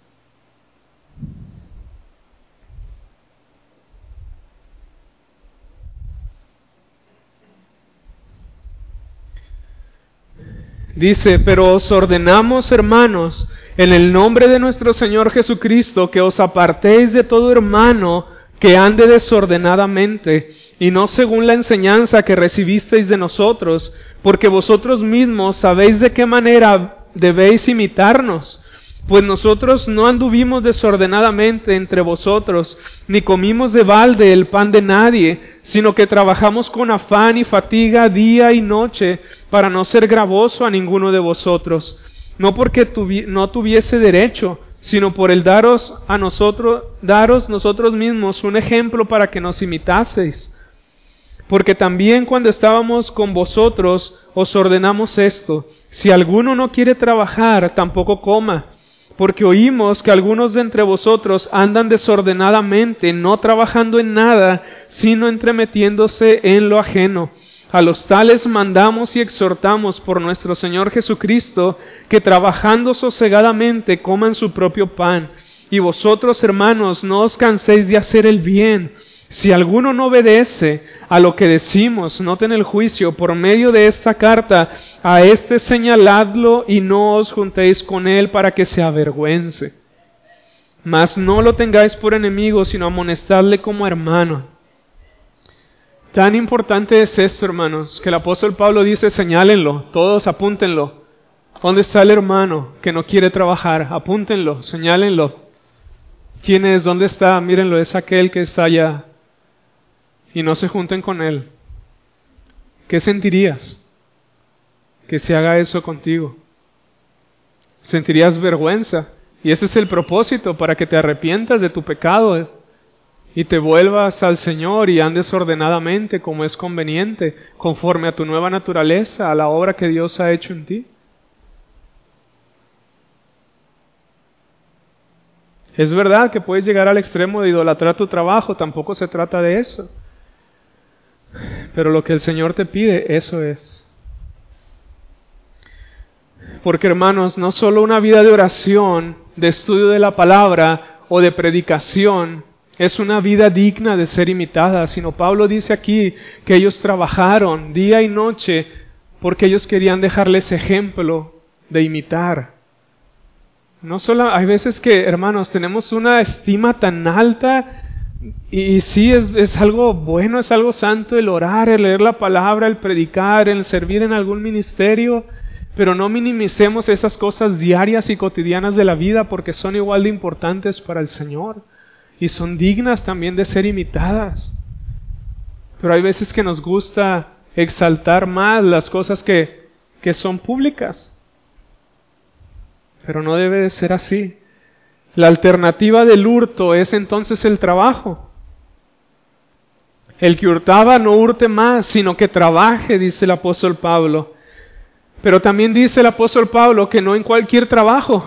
Dice, pero os ordenamos, hermanos, en el nombre de nuestro Señor Jesucristo, que os apartéis de todo hermano que ande desordenadamente, y no según la enseñanza que recibisteis de nosotros, porque vosotros mismos sabéis de qué manera debéis imitarnos. Pues nosotros no anduvimos desordenadamente entre vosotros, ni comimos de balde el pan de nadie, sino que trabajamos con afán y fatiga día y noche para no ser gravoso a ninguno de vosotros no porque no tuviese derecho, sino por el daros a nosotros, daros nosotros mismos un ejemplo para que nos imitaseis. Porque también cuando estábamos con vosotros os ordenamos esto, si alguno no quiere trabajar, tampoco coma, porque oímos que algunos de entre vosotros andan desordenadamente, no trabajando en nada, sino entremetiéndose en lo ajeno. A los tales mandamos y exhortamos por nuestro Señor Jesucristo que trabajando sosegadamente coman su propio pan. Y vosotros, hermanos, no os canséis de hacer el bien. Si alguno no obedece a lo que decimos, noten el juicio por medio de esta carta, a éste señaladlo y no os juntéis con él para que se avergüence. Mas no lo tengáis por enemigo, sino amonestadle como hermano. Tan importante es esto, hermanos, que el apóstol Pablo dice, señálenlo, todos apúntenlo. ¿Dónde está el hermano que no quiere trabajar? Apúntenlo, señálenlo. ¿Quién es? ¿Dónde está? Mírenlo, es aquel que está allá. Y no se junten con él. ¿Qué sentirías? Que se haga eso contigo. Sentirías vergüenza. Y ese es el propósito, para que te arrepientas de tu pecado y te vuelvas al Señor y andes ordenadamente como es conveniente, conforme a tu nueva naturaleza, a la obra que Dios ha hecho en ti. Es verdad que puedes llegar al extremo de idolatrar tu trabajo, tampoco se trata de eso. Pero lo que el Señor te pide, eso es. Porque hermanos, no solo una vida de oración, de estudio de la palabra o de predicación, es una vida digna de ser imitada, sino Pablo dice aquí que ellos trabajaron día y noche porque ellos querían dejarles ejemplo de imitar. No solo, hay veces que, hermanos, tenemos una estima tan alta y, sí, es, es, algo bueno, es algo santo el orar, el leer la palabra, el predicar, el servir en algún ministerio, pero no minimicemos esas cosas diarias y cotidianas de la vida porque son igual de importantes para el Señor y son dignas también de ser imitadas. Pero hay veces que nos gusta exaltar más las cosas que, que son públicas. Pero no debe de ser así. La alternativa del hurto es entonces el trabajo. El que hurtaba no hurte más, sino que trabaje, dice el apóstol Pablo. Pero también dice el apóstol Pablo que no en cualquier trabajo,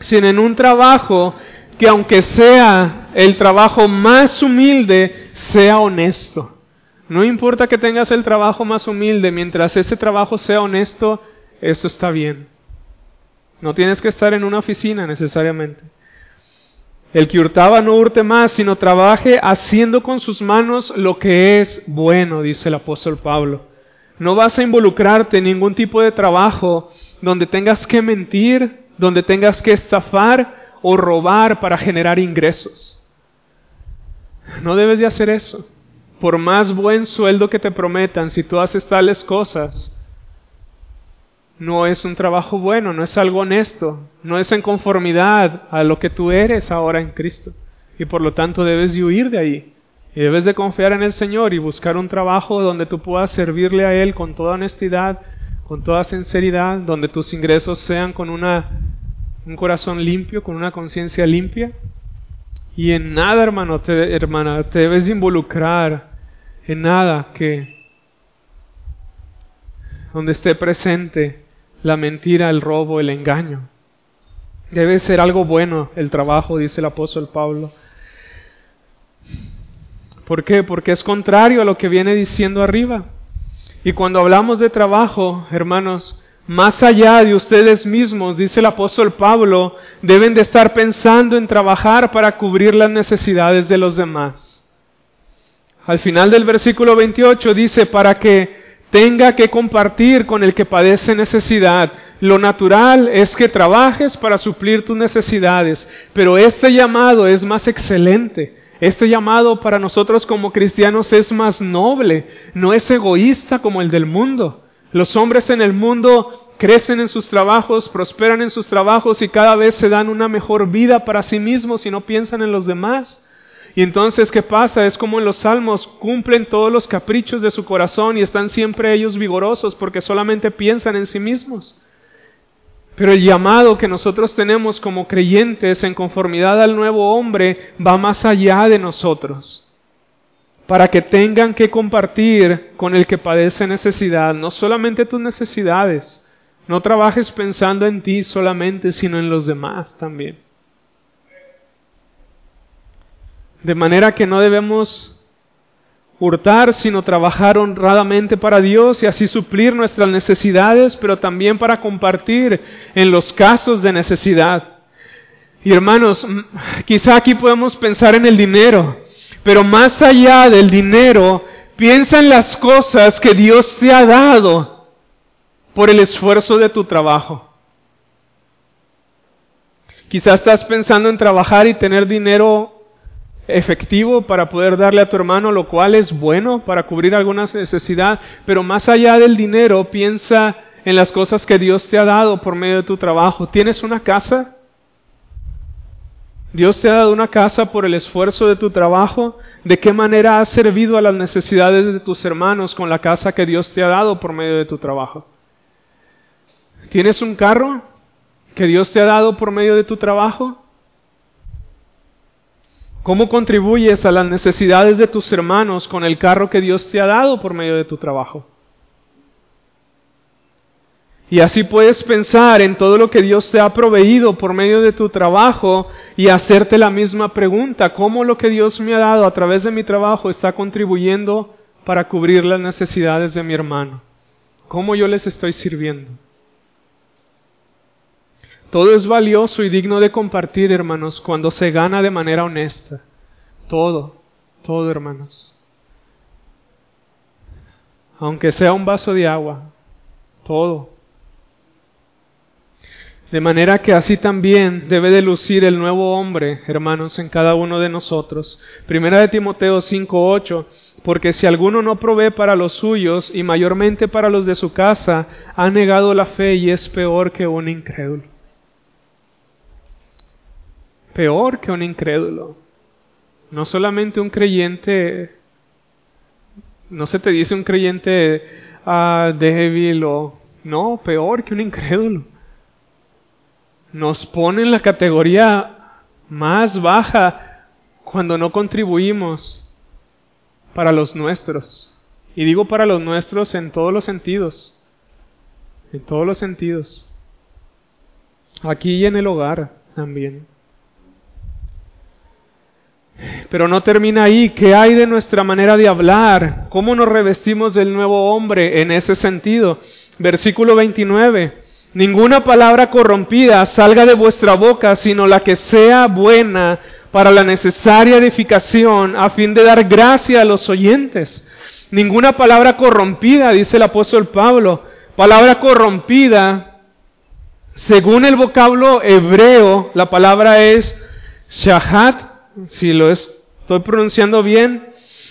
sino en un trabajo que aunque sea el trabajo más humilde, sea honesto. No importa que tengas el trabajo más humilde, mientras ese trabajo sea honesto, eso está bien. No tienes que estar en una oficina necesariamente. El que hurtaba no hurte más, sino trabaje haciendo con sus manos lo que es bueno, dice el apóstol Pablo. No vas a involucrarte en ningún tipo de trabajo donde tengas que mentir, donde tengas que estafar o robar para generar ingresos. No debes de hacer eso. Por más buen sueldo que te prometan, si tú haces tales cosas, no es un trabajo bueno, no es algo honesto, no es en conformidad a lo que tú eres ahora en Cristo. Y por lo tanto debes de huir de ahí. Y debes de confiar en el Señor y buscar un trabajo donde tú puedas servirle a Él con toda honestidad, con toda sinceridad, donde tus ingresos sean con una, un corazón limpio, con una conciencia limpia. Y en nada, hermano, te, hermana, te debes involucrar en nada que donde esté presente la mentira, el robo, el engaño. Debe ser algo bueno el trabajo, dice el apóstol Pablo. ¿Por qué? Porque es contrario a lo que viene diciendo arriba. Y cuando hablamos de trabajo, hermanos, más allá de ustedes mismos, dice el apóstol Pablo, deben de estar pensando en trabajar para cubrir las necesidades de los demás. Al final del versículo 28 dice, para que tenga que compartir con el que padece necesidad. Lo natural es que trabajes para suplir tus necesidades, pero este llamado es más excelente. Este llamado para nosotros como cristianos es más noble, no es egoísta como el del mundo. Los hombres en el mundo crecen en sus trabajos, prosperan en sus trabajos y cada vez se dan una mejor vida para sí mismos y no piensan en los demás. Y entonces, ¿qué pasa? Es como en los salmos, cumplen todos los caprichos de su corazón y están siempre ellos vigorosos porque solamente piensan en sí mismos. Pero el llamado que nosotros tenemos como creyentes en conformidad al nuevo hombre va más allá de nosotros. Para que tengan que compartir con el que padece necesidad, no solamente tus necesidades. No trabajes pensando en ti solamente, sino en los demás también. De manera que no debemos hurtar, sino trabajar honradamente para Dios y así suplir nuestras necesidades, pero también para compartir en los casos de necesidad. Y hermanos, quizá aquí podemos pensar en el dinero, pero más allá del dinero, piensa en las cosas que Dios te ha dado por el esfuerzo de tu trabajo. Quizá estás pensando en trabajar y tener dinero efectivo para poder darle a tu hermano, lo cual es bueno para cubrir alguna necesidad, pero más allá del dinero, piensa en las cosas que Dios te ha dado por medio de tu trabajo. ¿Tienes una casa? Dios te ha dado una casa por el esfuerzo de tu trabajo. ¿De qué manera has servido a las necesidades de tus hermanos con la casa que Dios te ha dado por medio de tu trabajo? ¿Tienes un carro que Dios te ha dado por medio de tu trabajo? ¿Cómo contribuyes a las necesidades de tus hermanos con el carro que Dios te ha dado por medio de tu trabajo? Y así puedes pensar en todo lo que Dios te ha proveído por medio de tu trabajo y hacerte la misma pregunta, ¿cómo lo que Dios me ha dado a través de mi trabajo está contribuyendo para cubrir las necesidades de mi hermano? ¿Cómo yo les estoy sirviendo? Todo es valioso y digno de compartir, hermanos, cuando se gana de manera honesta. Todo, todo, hermanos. Aunque sea un vaso de agua, todo. De manera que así también debe de lucir el nuevo hombre, hermanos, en cada uno de nosotros. Primera de Timoteo 5:8, porque si alguno no provee para los suyos y mayormente para los de su casa, ha negado la fe y es peor que un incrédulo peor que un incrédulo. No solamente un creyente, no se te dice un creyente ah, débil o no, peor que un incrédulo. Nos pone en la categoría más baja cuando no contribuimos para los nuestros. Y digo para los nuestros en todos los sentidos. En todos los sentidos. Aquí y en el hogar también. Pero no termina ahí. ¿Qué hay de nuestra manera de hablar? ¿Cómo nos revestimos del nuevo hombre en ese sentido? Versículo 29. Ninguna palabra corrompida salga de vuestra boca, sino la que sea buena para la necesaria edificación a fin de dar gracia a los oyentes. Ninguna palabra corrompida, dice el apóstol Pablo. Palabra corrompida, según el vocablo hebreo, la palabra es shahat, si lo estoy pronunciando bien,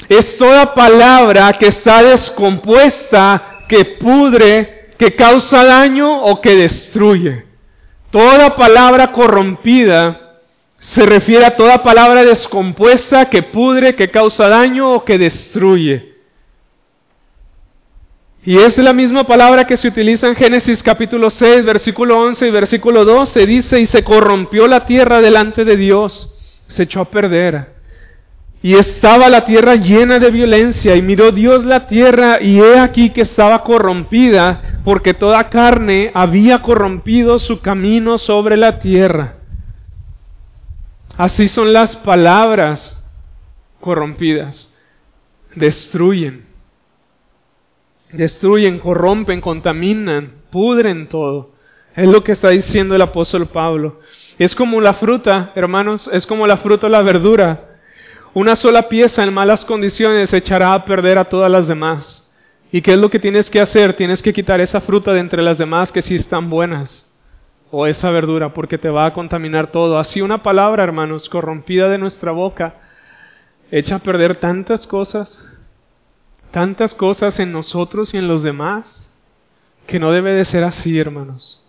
es toda palabra que está descompuesta, que pudre, que causa daño o que destruye. Toda palabra corrompida se refiere a toda palabra descompuesta que pudre, que causa daño o que destruye. Y es la misma palabra que se utiliza en Génesis capítulo 6, versículo 11 y versículo 12. Dice, y se corrompió la tierra delante de Dios, se echó a perder. Y estaba la tierra llena de violencia, y miró Dios la tierra, y he aquí que estaba corrompida, porque toda carne había corrompido su camino sobre la tierra. Así son las palabras corrompidas. Destruyen. Destruyen, corrompen, contaminan, pudren todo. Es lo que está diciendo el apóstol Pablo. Es como la fruta, hermanos, es como la fruta o la verdura. Una sola pieza en malas condiciones echará a perder a todas las demás. ¿Y qué es lo que tienes que hacer? Tienes que quitar esa fruta de entre las demás que sí están buenas o esa verdura porque te va a contaminar todo. Así una palabra, hermanos, corrompida de nuestra boca, echa a perder tantas cosas, tantas cosas en nosotros y en los demás, que no debe de ser así, hermanos.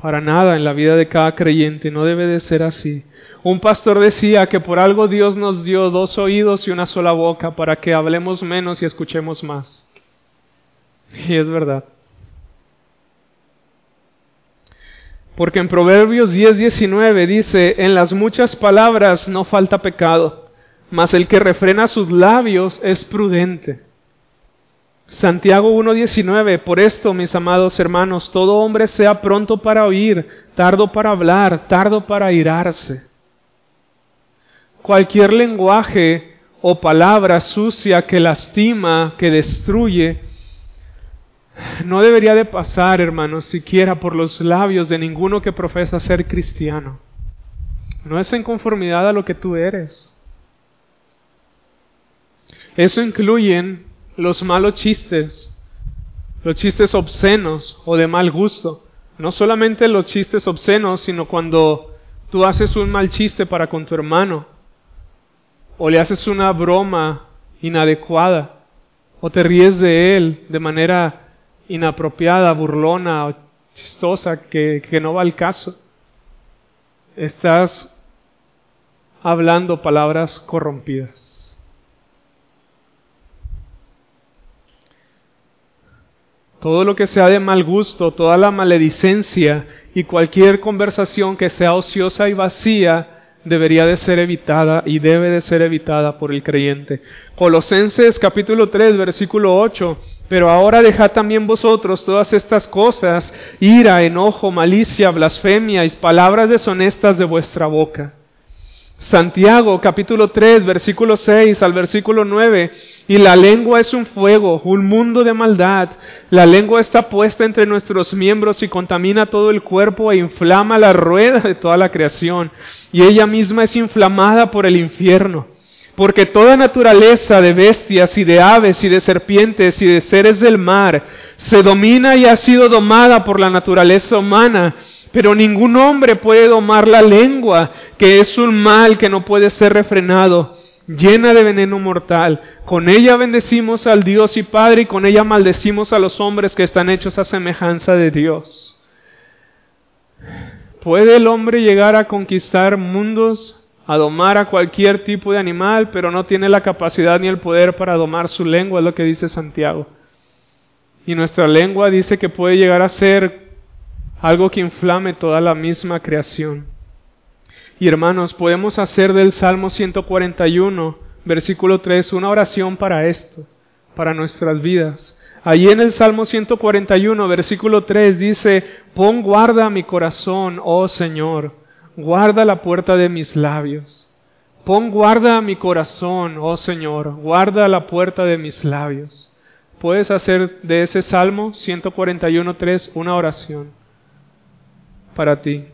Para nada en la vida de cada creyente, no debe de ser así. Un pastor decía que por algo Dios nos dio dos oídos y una sola boca para que hablemos menos y escuchemos más. Y es verdad. Porque en Proverbios 10, 19 dice, en las muchas palabras no falta pecado, mas el que refrena sus labios es prudente. Santiago 1.19, por esto, mis amados hermanos, todo hombre sea pronto para oír, tardo para hablar, tardo para irarse. Cualquier lenguaje o palabra sucia que lastima, que destruye, no debería de pasar, hermanos, siquiera por los labios de ninguno que profesa ser cristiano. No es en conformidad a lo que tú eres. Eso incluyen los malos chistes, los chistes obscenos o de mal gusto. No solamente los chistes obscenos, sino cuando tú haces un mal chiste para con tu hermano, o le haces una broma inadecuada, o te ríes de él de manera inapropiada, burlona o chistosa que, que no va al caso. Estás hablando palabras corrompidas. Todo lo que sea de mal gusto, toda la maledicencia y cualquier conversación que sea ociosa y vacía debería de ser evitada y debe de ser evitada por el creyente. Colosenses capítulo 3 versículo 8 pero ahora dejad también vosotros todas estas cosas, ira, enojo, malicia, blasfemia y palabras deshonestas de vuestra boca. Santiago capítulo 3 versículo 6 al versículo 9. Y la lengua es un fuego, un mundo de maldad. La lengua está puesta entre nuestros miembros y contamina todo el cuerpo e inflama la rueda de toda la creación. Y ella misma es inflamada por el infierno porque toda naturaleza de bestias y de aves y de serpientes y de seres del mar se domina y ha sido domada por la naturaleza humana, pero ningún hombre puede domar la lengua, que es un mal que no puede ser refrenado, llena de veneno mortal. Con ella bendecimos al Dios y Padre y con ella maldecimos a los hombres que están hechos a semejanza de Dios. ¿Puede el hombre llegar a conquistar mundos a domar a cualquier tipo de animal, pero no tiene la capacidad ni el poder para domar su lengua, es lo que dice Santiago. Y nuestra lengua dice que puede llegar a ser algo que inflame toda la misma creación. Y hermanos, podemos hacer del Salmo 141, versículo 3, una oración para esto, para nuestras vidas. Allí en el Salmo 141, versículo 3 dice, pon guarda a mi corazón, oh Señor guarda la puerta de mis labios. Pon guarda a mi corazón, oh Señor, guarda la puerta de mis labios. Puedes hacer de ese Salmo 141.3 una oración para ti.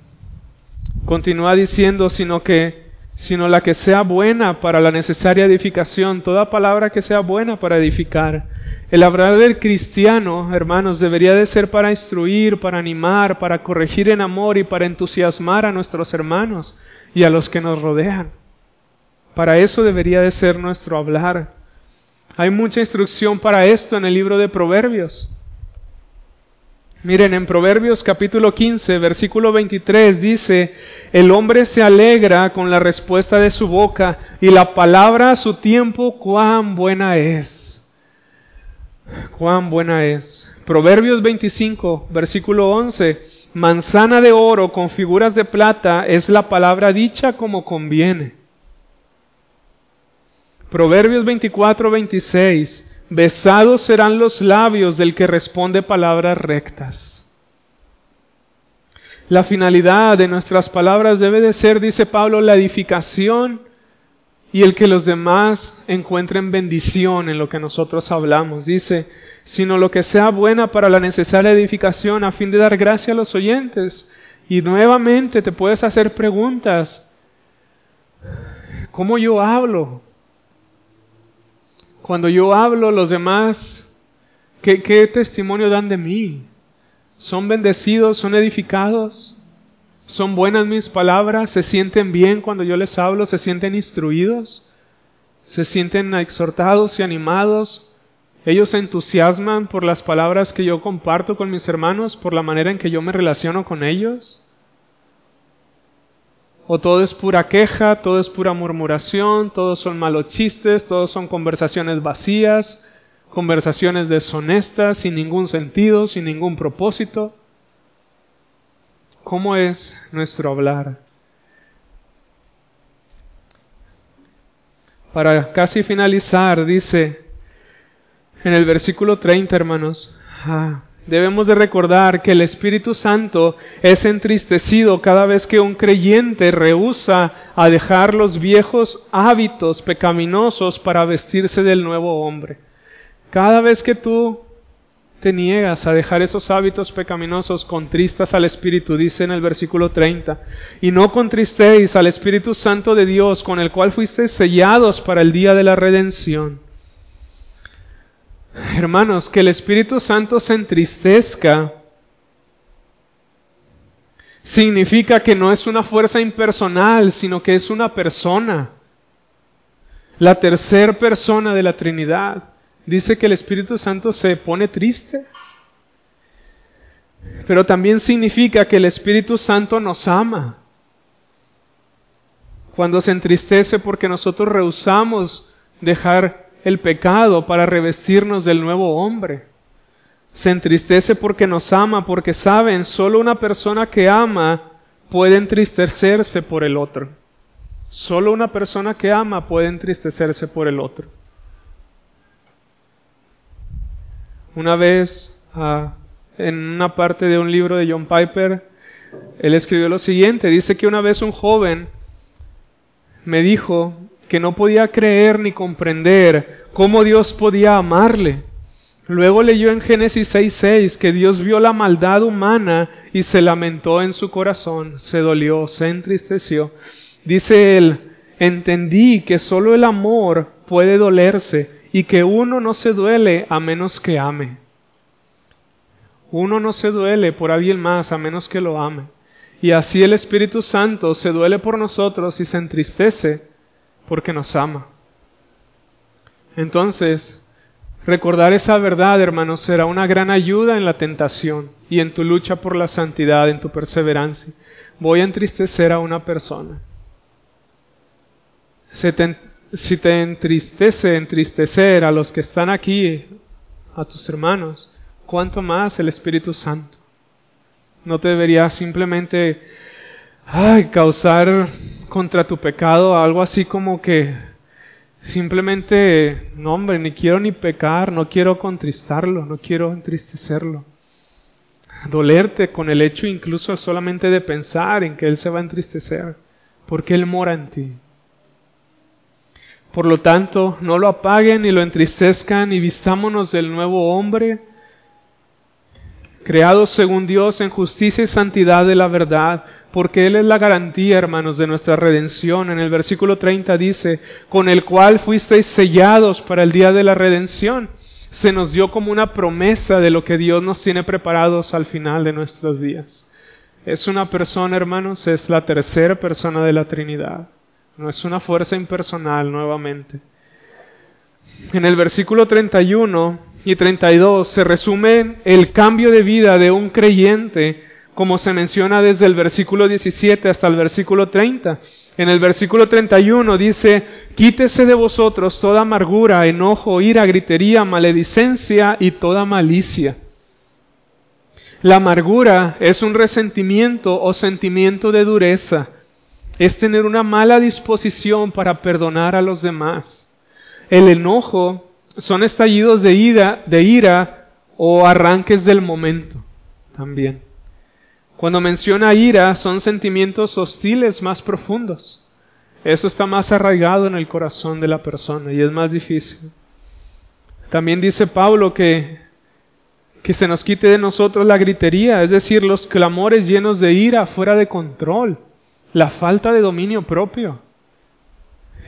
Continúa diciendo, sino que sino la que sea buena para la necesaria edificación, toda palabra que sea buena para edificar. El hablar del cristiano, hermanos, debería de ser para instruir, para animar, para corregir en amor y para entusiasmar a nuestros hermanos y a los que nos rodean. Para eso debería de ser nuestro hablar. Hay mucha instrucción para esto en el libro de Proverbios. Miren, en Proverbios capítulo 15, versículo 23 dice, el hombre se alegra con la respuesta de su boca y la palabra a su tiempo cuán buena es. Cuán buena es. Proverbios 25, versículo 11, manzana de oro con figuras de plata es la palabra dicha como conviene. Proverbios 24, 26, Besados serán los labios del que responde palabras rectas. La finalidad de nuestras palabras debe de ser, dice Pablo, la edificación y el que los demás encuentren bendición en lo que nosotros hablamos. Dice, sino lo que sea buena para la necesaria edificación a fin de dar gracia a los oyentes. Y nuevamente te puedes hacer preguntas. ¿Cómo yo hablo? Cuando yo hablo, los demás, ¿qué, testimonio dan de mí? ¿Son bendecidos? ¿Son edificados? ¿Son buenas mis palabras? ¿Se sienten bien cuando yo les hablo? ¿Se sienten instruidos? ¿Se sienten exhortados y animados? ¿Ellos se entusiasman por las palabras que yo comparto con mis hermanos, por la manera en que yo me relaciono con ellos? O todo es pura queja, todo es pura murmuración, todos son malos chistes, todos son conversaciones vacías, conversaciones deshonestas, sin ningún sentido, sin ningún propósito. ¿Cómo es nuestro hablar? Para casi finalizar, dice en el versículo 30, hermanos, ah, Debemos de recordar que el Espíritu Santo es entristecido cada vez que un creyente rehúsa a dejar los viejos hábitos pecaminosos para vestirse del nuevo hombre. Cada vez que tú te niegas a dejar esos hábitos pecaminosos, contristas al Espíritu, dice en el versículo 30, y no contristéis al Espíritu Santo de Dios, con el cual fuisteis sellados para el día de la redención. Hermanos, que el Espíritu Santo se entristezca significa que no es una fuerza impersonal, sino que es una persona. La tercera persona de la Trinidad. Dice que el Espíritu Santo se pone triste. Pero también significa que el Espíritu Santo nos ama. Cuando se entristece porque nosotros rehusamos dejar el pecado para revestirnos del nuevo hombre. Se entristece porque nos ama, porque saben, solo una persona que ama puede entristecerse por el otro. Solo una persona que ama puede entristecerse por el otro. Una vez, ah, en una parte de un libro de John Piper, él escribió lo siguiente, dice que una vez un joven me dijo, que no podía creer ni comprender cómo Dios podía amarle. Luego leyó en Génesis 6:6 que Dios vio la maldad humana y se lamentó en su corazón, se dolió, se entristeció. Dice él, entendí que solo el amor puede dolerse y que uno no se duele a menos que ame. Uno no se duele por alguien más a menos que lo ame. Y así el Espíritu Santo se duele por nosotros y se entristece porque nos ama. Entonces, recordar esa verdad, hermanos, será una gran ayuda en la tentación y en tu lucha por la santidad, en tu perseverancia. Voy a entristecer a una persona. si te entristece entristecer a los que están aquí, a tus hermanos, ¿cuánto más el Espíritu Santo? No te debería simplemente ay, causar contra tu pecado algo así como que simplemente, no hombre, ni quiero ni pecar, no quiero contristarlo, no quiero entristecerlo. Dolerte con el hecho incluso solamente de pensar en que Él se va a entristecer, porque Él mora en ti. Por lo tanto, no lo apaguen ni lo entristezcan y vistámonos del nuevo hombre creados según Dios en justicia y santidad de la verdad, porque Él es la garantía, hermanos, de nuestra redención. En el versículo 30 dice, con el cual fuisteis sellados para el día de la redención. Se nos dio como una promesa de lo que Dios nos tiene preparados al final de nuestros días. Es una persona, hermanos, es la tercera persona de la Trinidad. No es una fuerza impersonal nuevamente. En el versículo 31 y 32 se resume el cambio de vida de un creyente, como se menciona desde el versículo 17 hasta el versículo 30. En el versículo 31 dice, quítese de vosotros toda amargura, enojo, ira, gritería, maledicencia y toda malicia. La amargura es un resentimiento o sentimiento de dureza. Es tener una mala disposición para perdonar a los demás. El enojo son estallidos de ira, de ira o arranques del momento también. Cuando menciona ira son sentimientos hostiles más profundos. Eso está más arraigado en el corazón de la persona y es más difícil. También dice Pablo que, que se nos quite de nosotros la gritería, es decir, los clamores llenos de ira fuera de control, la falta de dominio propio.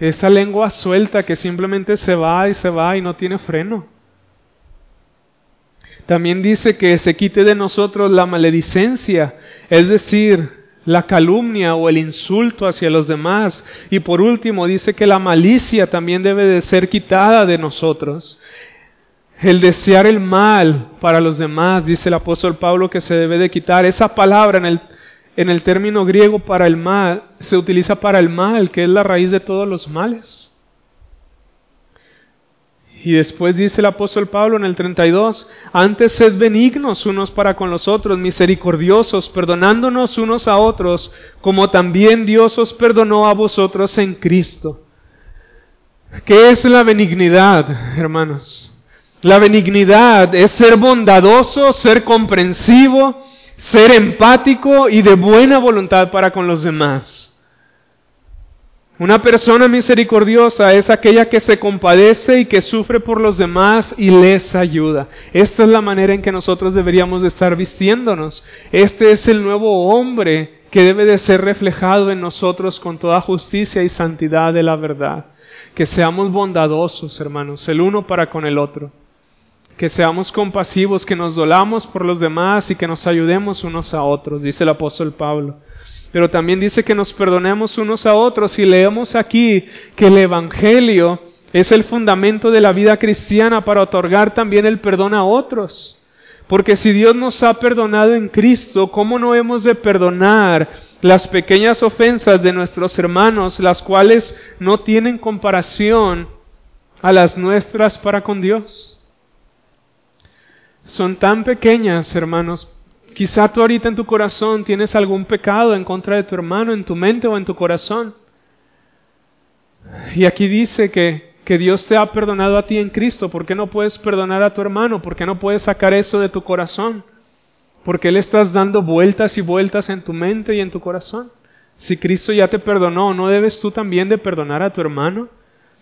Esa lengua suelta que simplemente se va y se va y no tiene freno. También dice que se quite de nosotros la maledicencia, es decir, la calumnia o el insulto hacia los demás. Y por último dice que la malicia también debe de ser quitada de nosotros. El desear el mal para los demás, dice el apóstol Pablo que se debe de quitar. Esa palabra en el en el término griego para el mal se utiliza para el mal, que es la raíz de todos los males. Y después dice el apóstol Pablo en el 32, antes sed benignos unos para con los otros, misericordiosos, perdonándonos unos a otros, como también Dios os perdonó a vosotros en Cristo. ¿Qué es la benignidad, hermanos? La benignidad es ser bondadoso, ser comprensivo, ser empático y de buena voluntad para con los demás. Una persona misericordiosa es aquella que se compadece y que sufre por los demás y les ayuda. Esta es la manera en que nosotros deberíamos de estar vistiéndonos. Este es el nuevo hombre que debe de ser reflejado en nosotros con toda justicia y santidad de la verdad. Que seamos bondadosos, hermanos, el uno para con el otro que seamos compasivos, que nos dolamos por los demás y que nos ayudemos unos a otros, dice el apóstol Pablo. Pero también dice que nos perdonemos unos a otros y leemos aquí que el Evangelio es el fundamento de la vida cristiana para otorgar también el perdón a otros. Porque si Dios nos ha perdonado en Cristo, ¿cómo no hemos de perdonar las pequeñas ofensas de nuestros hermanos, las cuales no tienen comparación a las nuestras para con Dios? Son tan pequeñas, hermanos. Quizá tú ahorita en tu corazón tienes algún pecado en contra de tu hermano, en tu mente o en tu corazón. Y aquí dice que, que Dios te ha perdonado a ti en Cristo. ¿Por qué no puedes perdonar a tu hermano? ¿Por qué no puedes sacar eso de tu corazón? ¿Por qué le estás dando vueltas y vueltas en tu mente y en tu corazón? Si Cristo ya te perdonó, ¿no debes tú también de perdonar a tu hermano?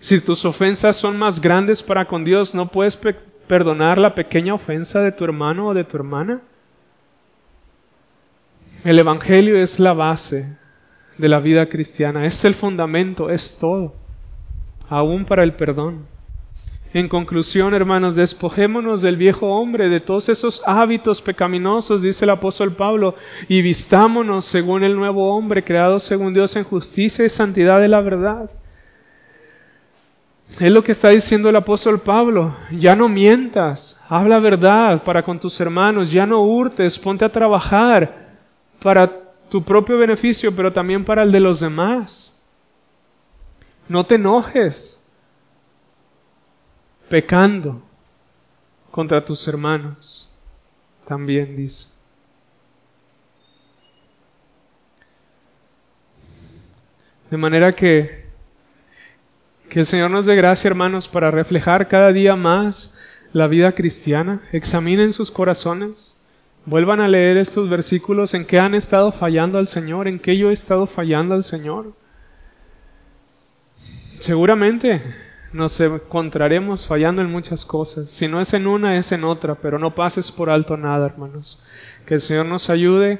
Si tus ofensas son más grandes para con Dios, ¿no puedes perdonar la pequeña ofensa de tu hermano o de tu hermana? El Evangelio es la base de la vida cristiana, es el fundamento, es todo, aún para el perdón. En conclusión, hermanos, despojémonos del viejo hombre, de todos esos hábitos pecaminosos, dice el apóstol Pablo, y vistámonos según el nuevo hombre, creado según Dios en justicia y santidad de la verdad. Es lo que está diciendo el apóstol Pablo. Ya no mientas, habla verdad para con tus hermanos, ya no hurtes, ponte a trabajar para tu propio beneficio, pero también para el de los demás. No te enojes pecando contra tus hermanos, también dice. De manera que que el Señor nos dé gracia, hermanos, para reflejar cada día más la vida cristiana. Examinen sus corazones. Vuelvan a leer estos versículos en qué han estado fallando al Señor, en qué yo he estado fallando al Señor. Seguramente nos encontraremos fallando en muchas cosas. Si no es en una, es en otra, pero no pases por alto nada, hermanos. Que el Señor nos ayude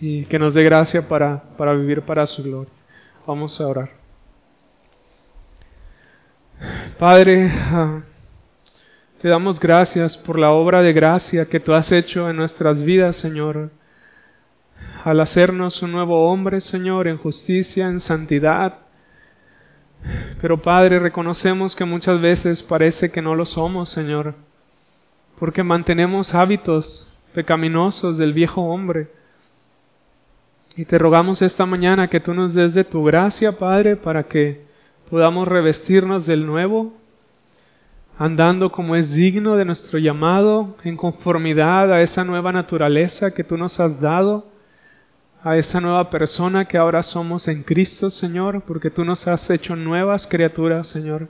y que nos dé gracia para, para vivir para su gloria. Vamos a orar. Padre, ah, te damos gracias por la obra de gracia que tú has hecho en nuestras vidas, Señor. Al hacernos un nuevo hombre, Señor, en justicia, en santidad, pero Padre, reconocemos que muchas veces parece que no lo somos, Señor, porque mantenemos hábitos pecaminosos del viejo hombre. Y te rogamos esta mañana que tú nos des de tu gracia, Padre, para que podamos revestirnos del nuevo, andando como es digno de nuestro llamado, en conformidad a esa nueva naturaleza que tú nos has dado a esa nueva persona que ahora somos en Cristo, Señor, porque tú nos has hecho nuevas criaturas, Señor.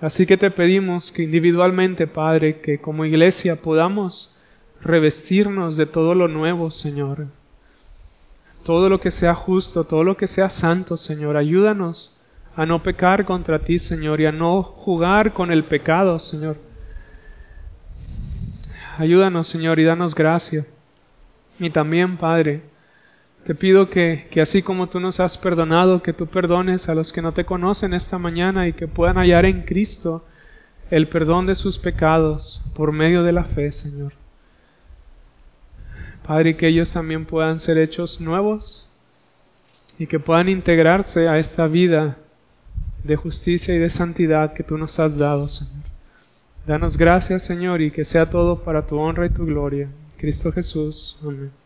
Así que te pedimos que individualmente, Padre, que como iglesia podamos revestirnos de todo lo nuevo, Señor. Todo lo que sea justo, todo lo que sea santo, Señor. Ayúdanos a no pecar contra ti, Señor, y a no jugar con el pecado, Señor. Ayúdanos, Señor, y danos gracia. Y también, Padre, te pido que, que, así como tú nos has perdonado, que tú perdones a los que no te conocen esta mañana y que puedan hallar en Cristo el perdón de sus pecados por medio de la fe, Señor. Padre, que ellos también puedan ser hechos nuevos y que puedan integrarse a esta vida de justicia y de santidad que tú nos has dado, Señor. Danos gracias, Señor, y que sea todo para tu honra y tu gloria. Cristo Jesús. Amén.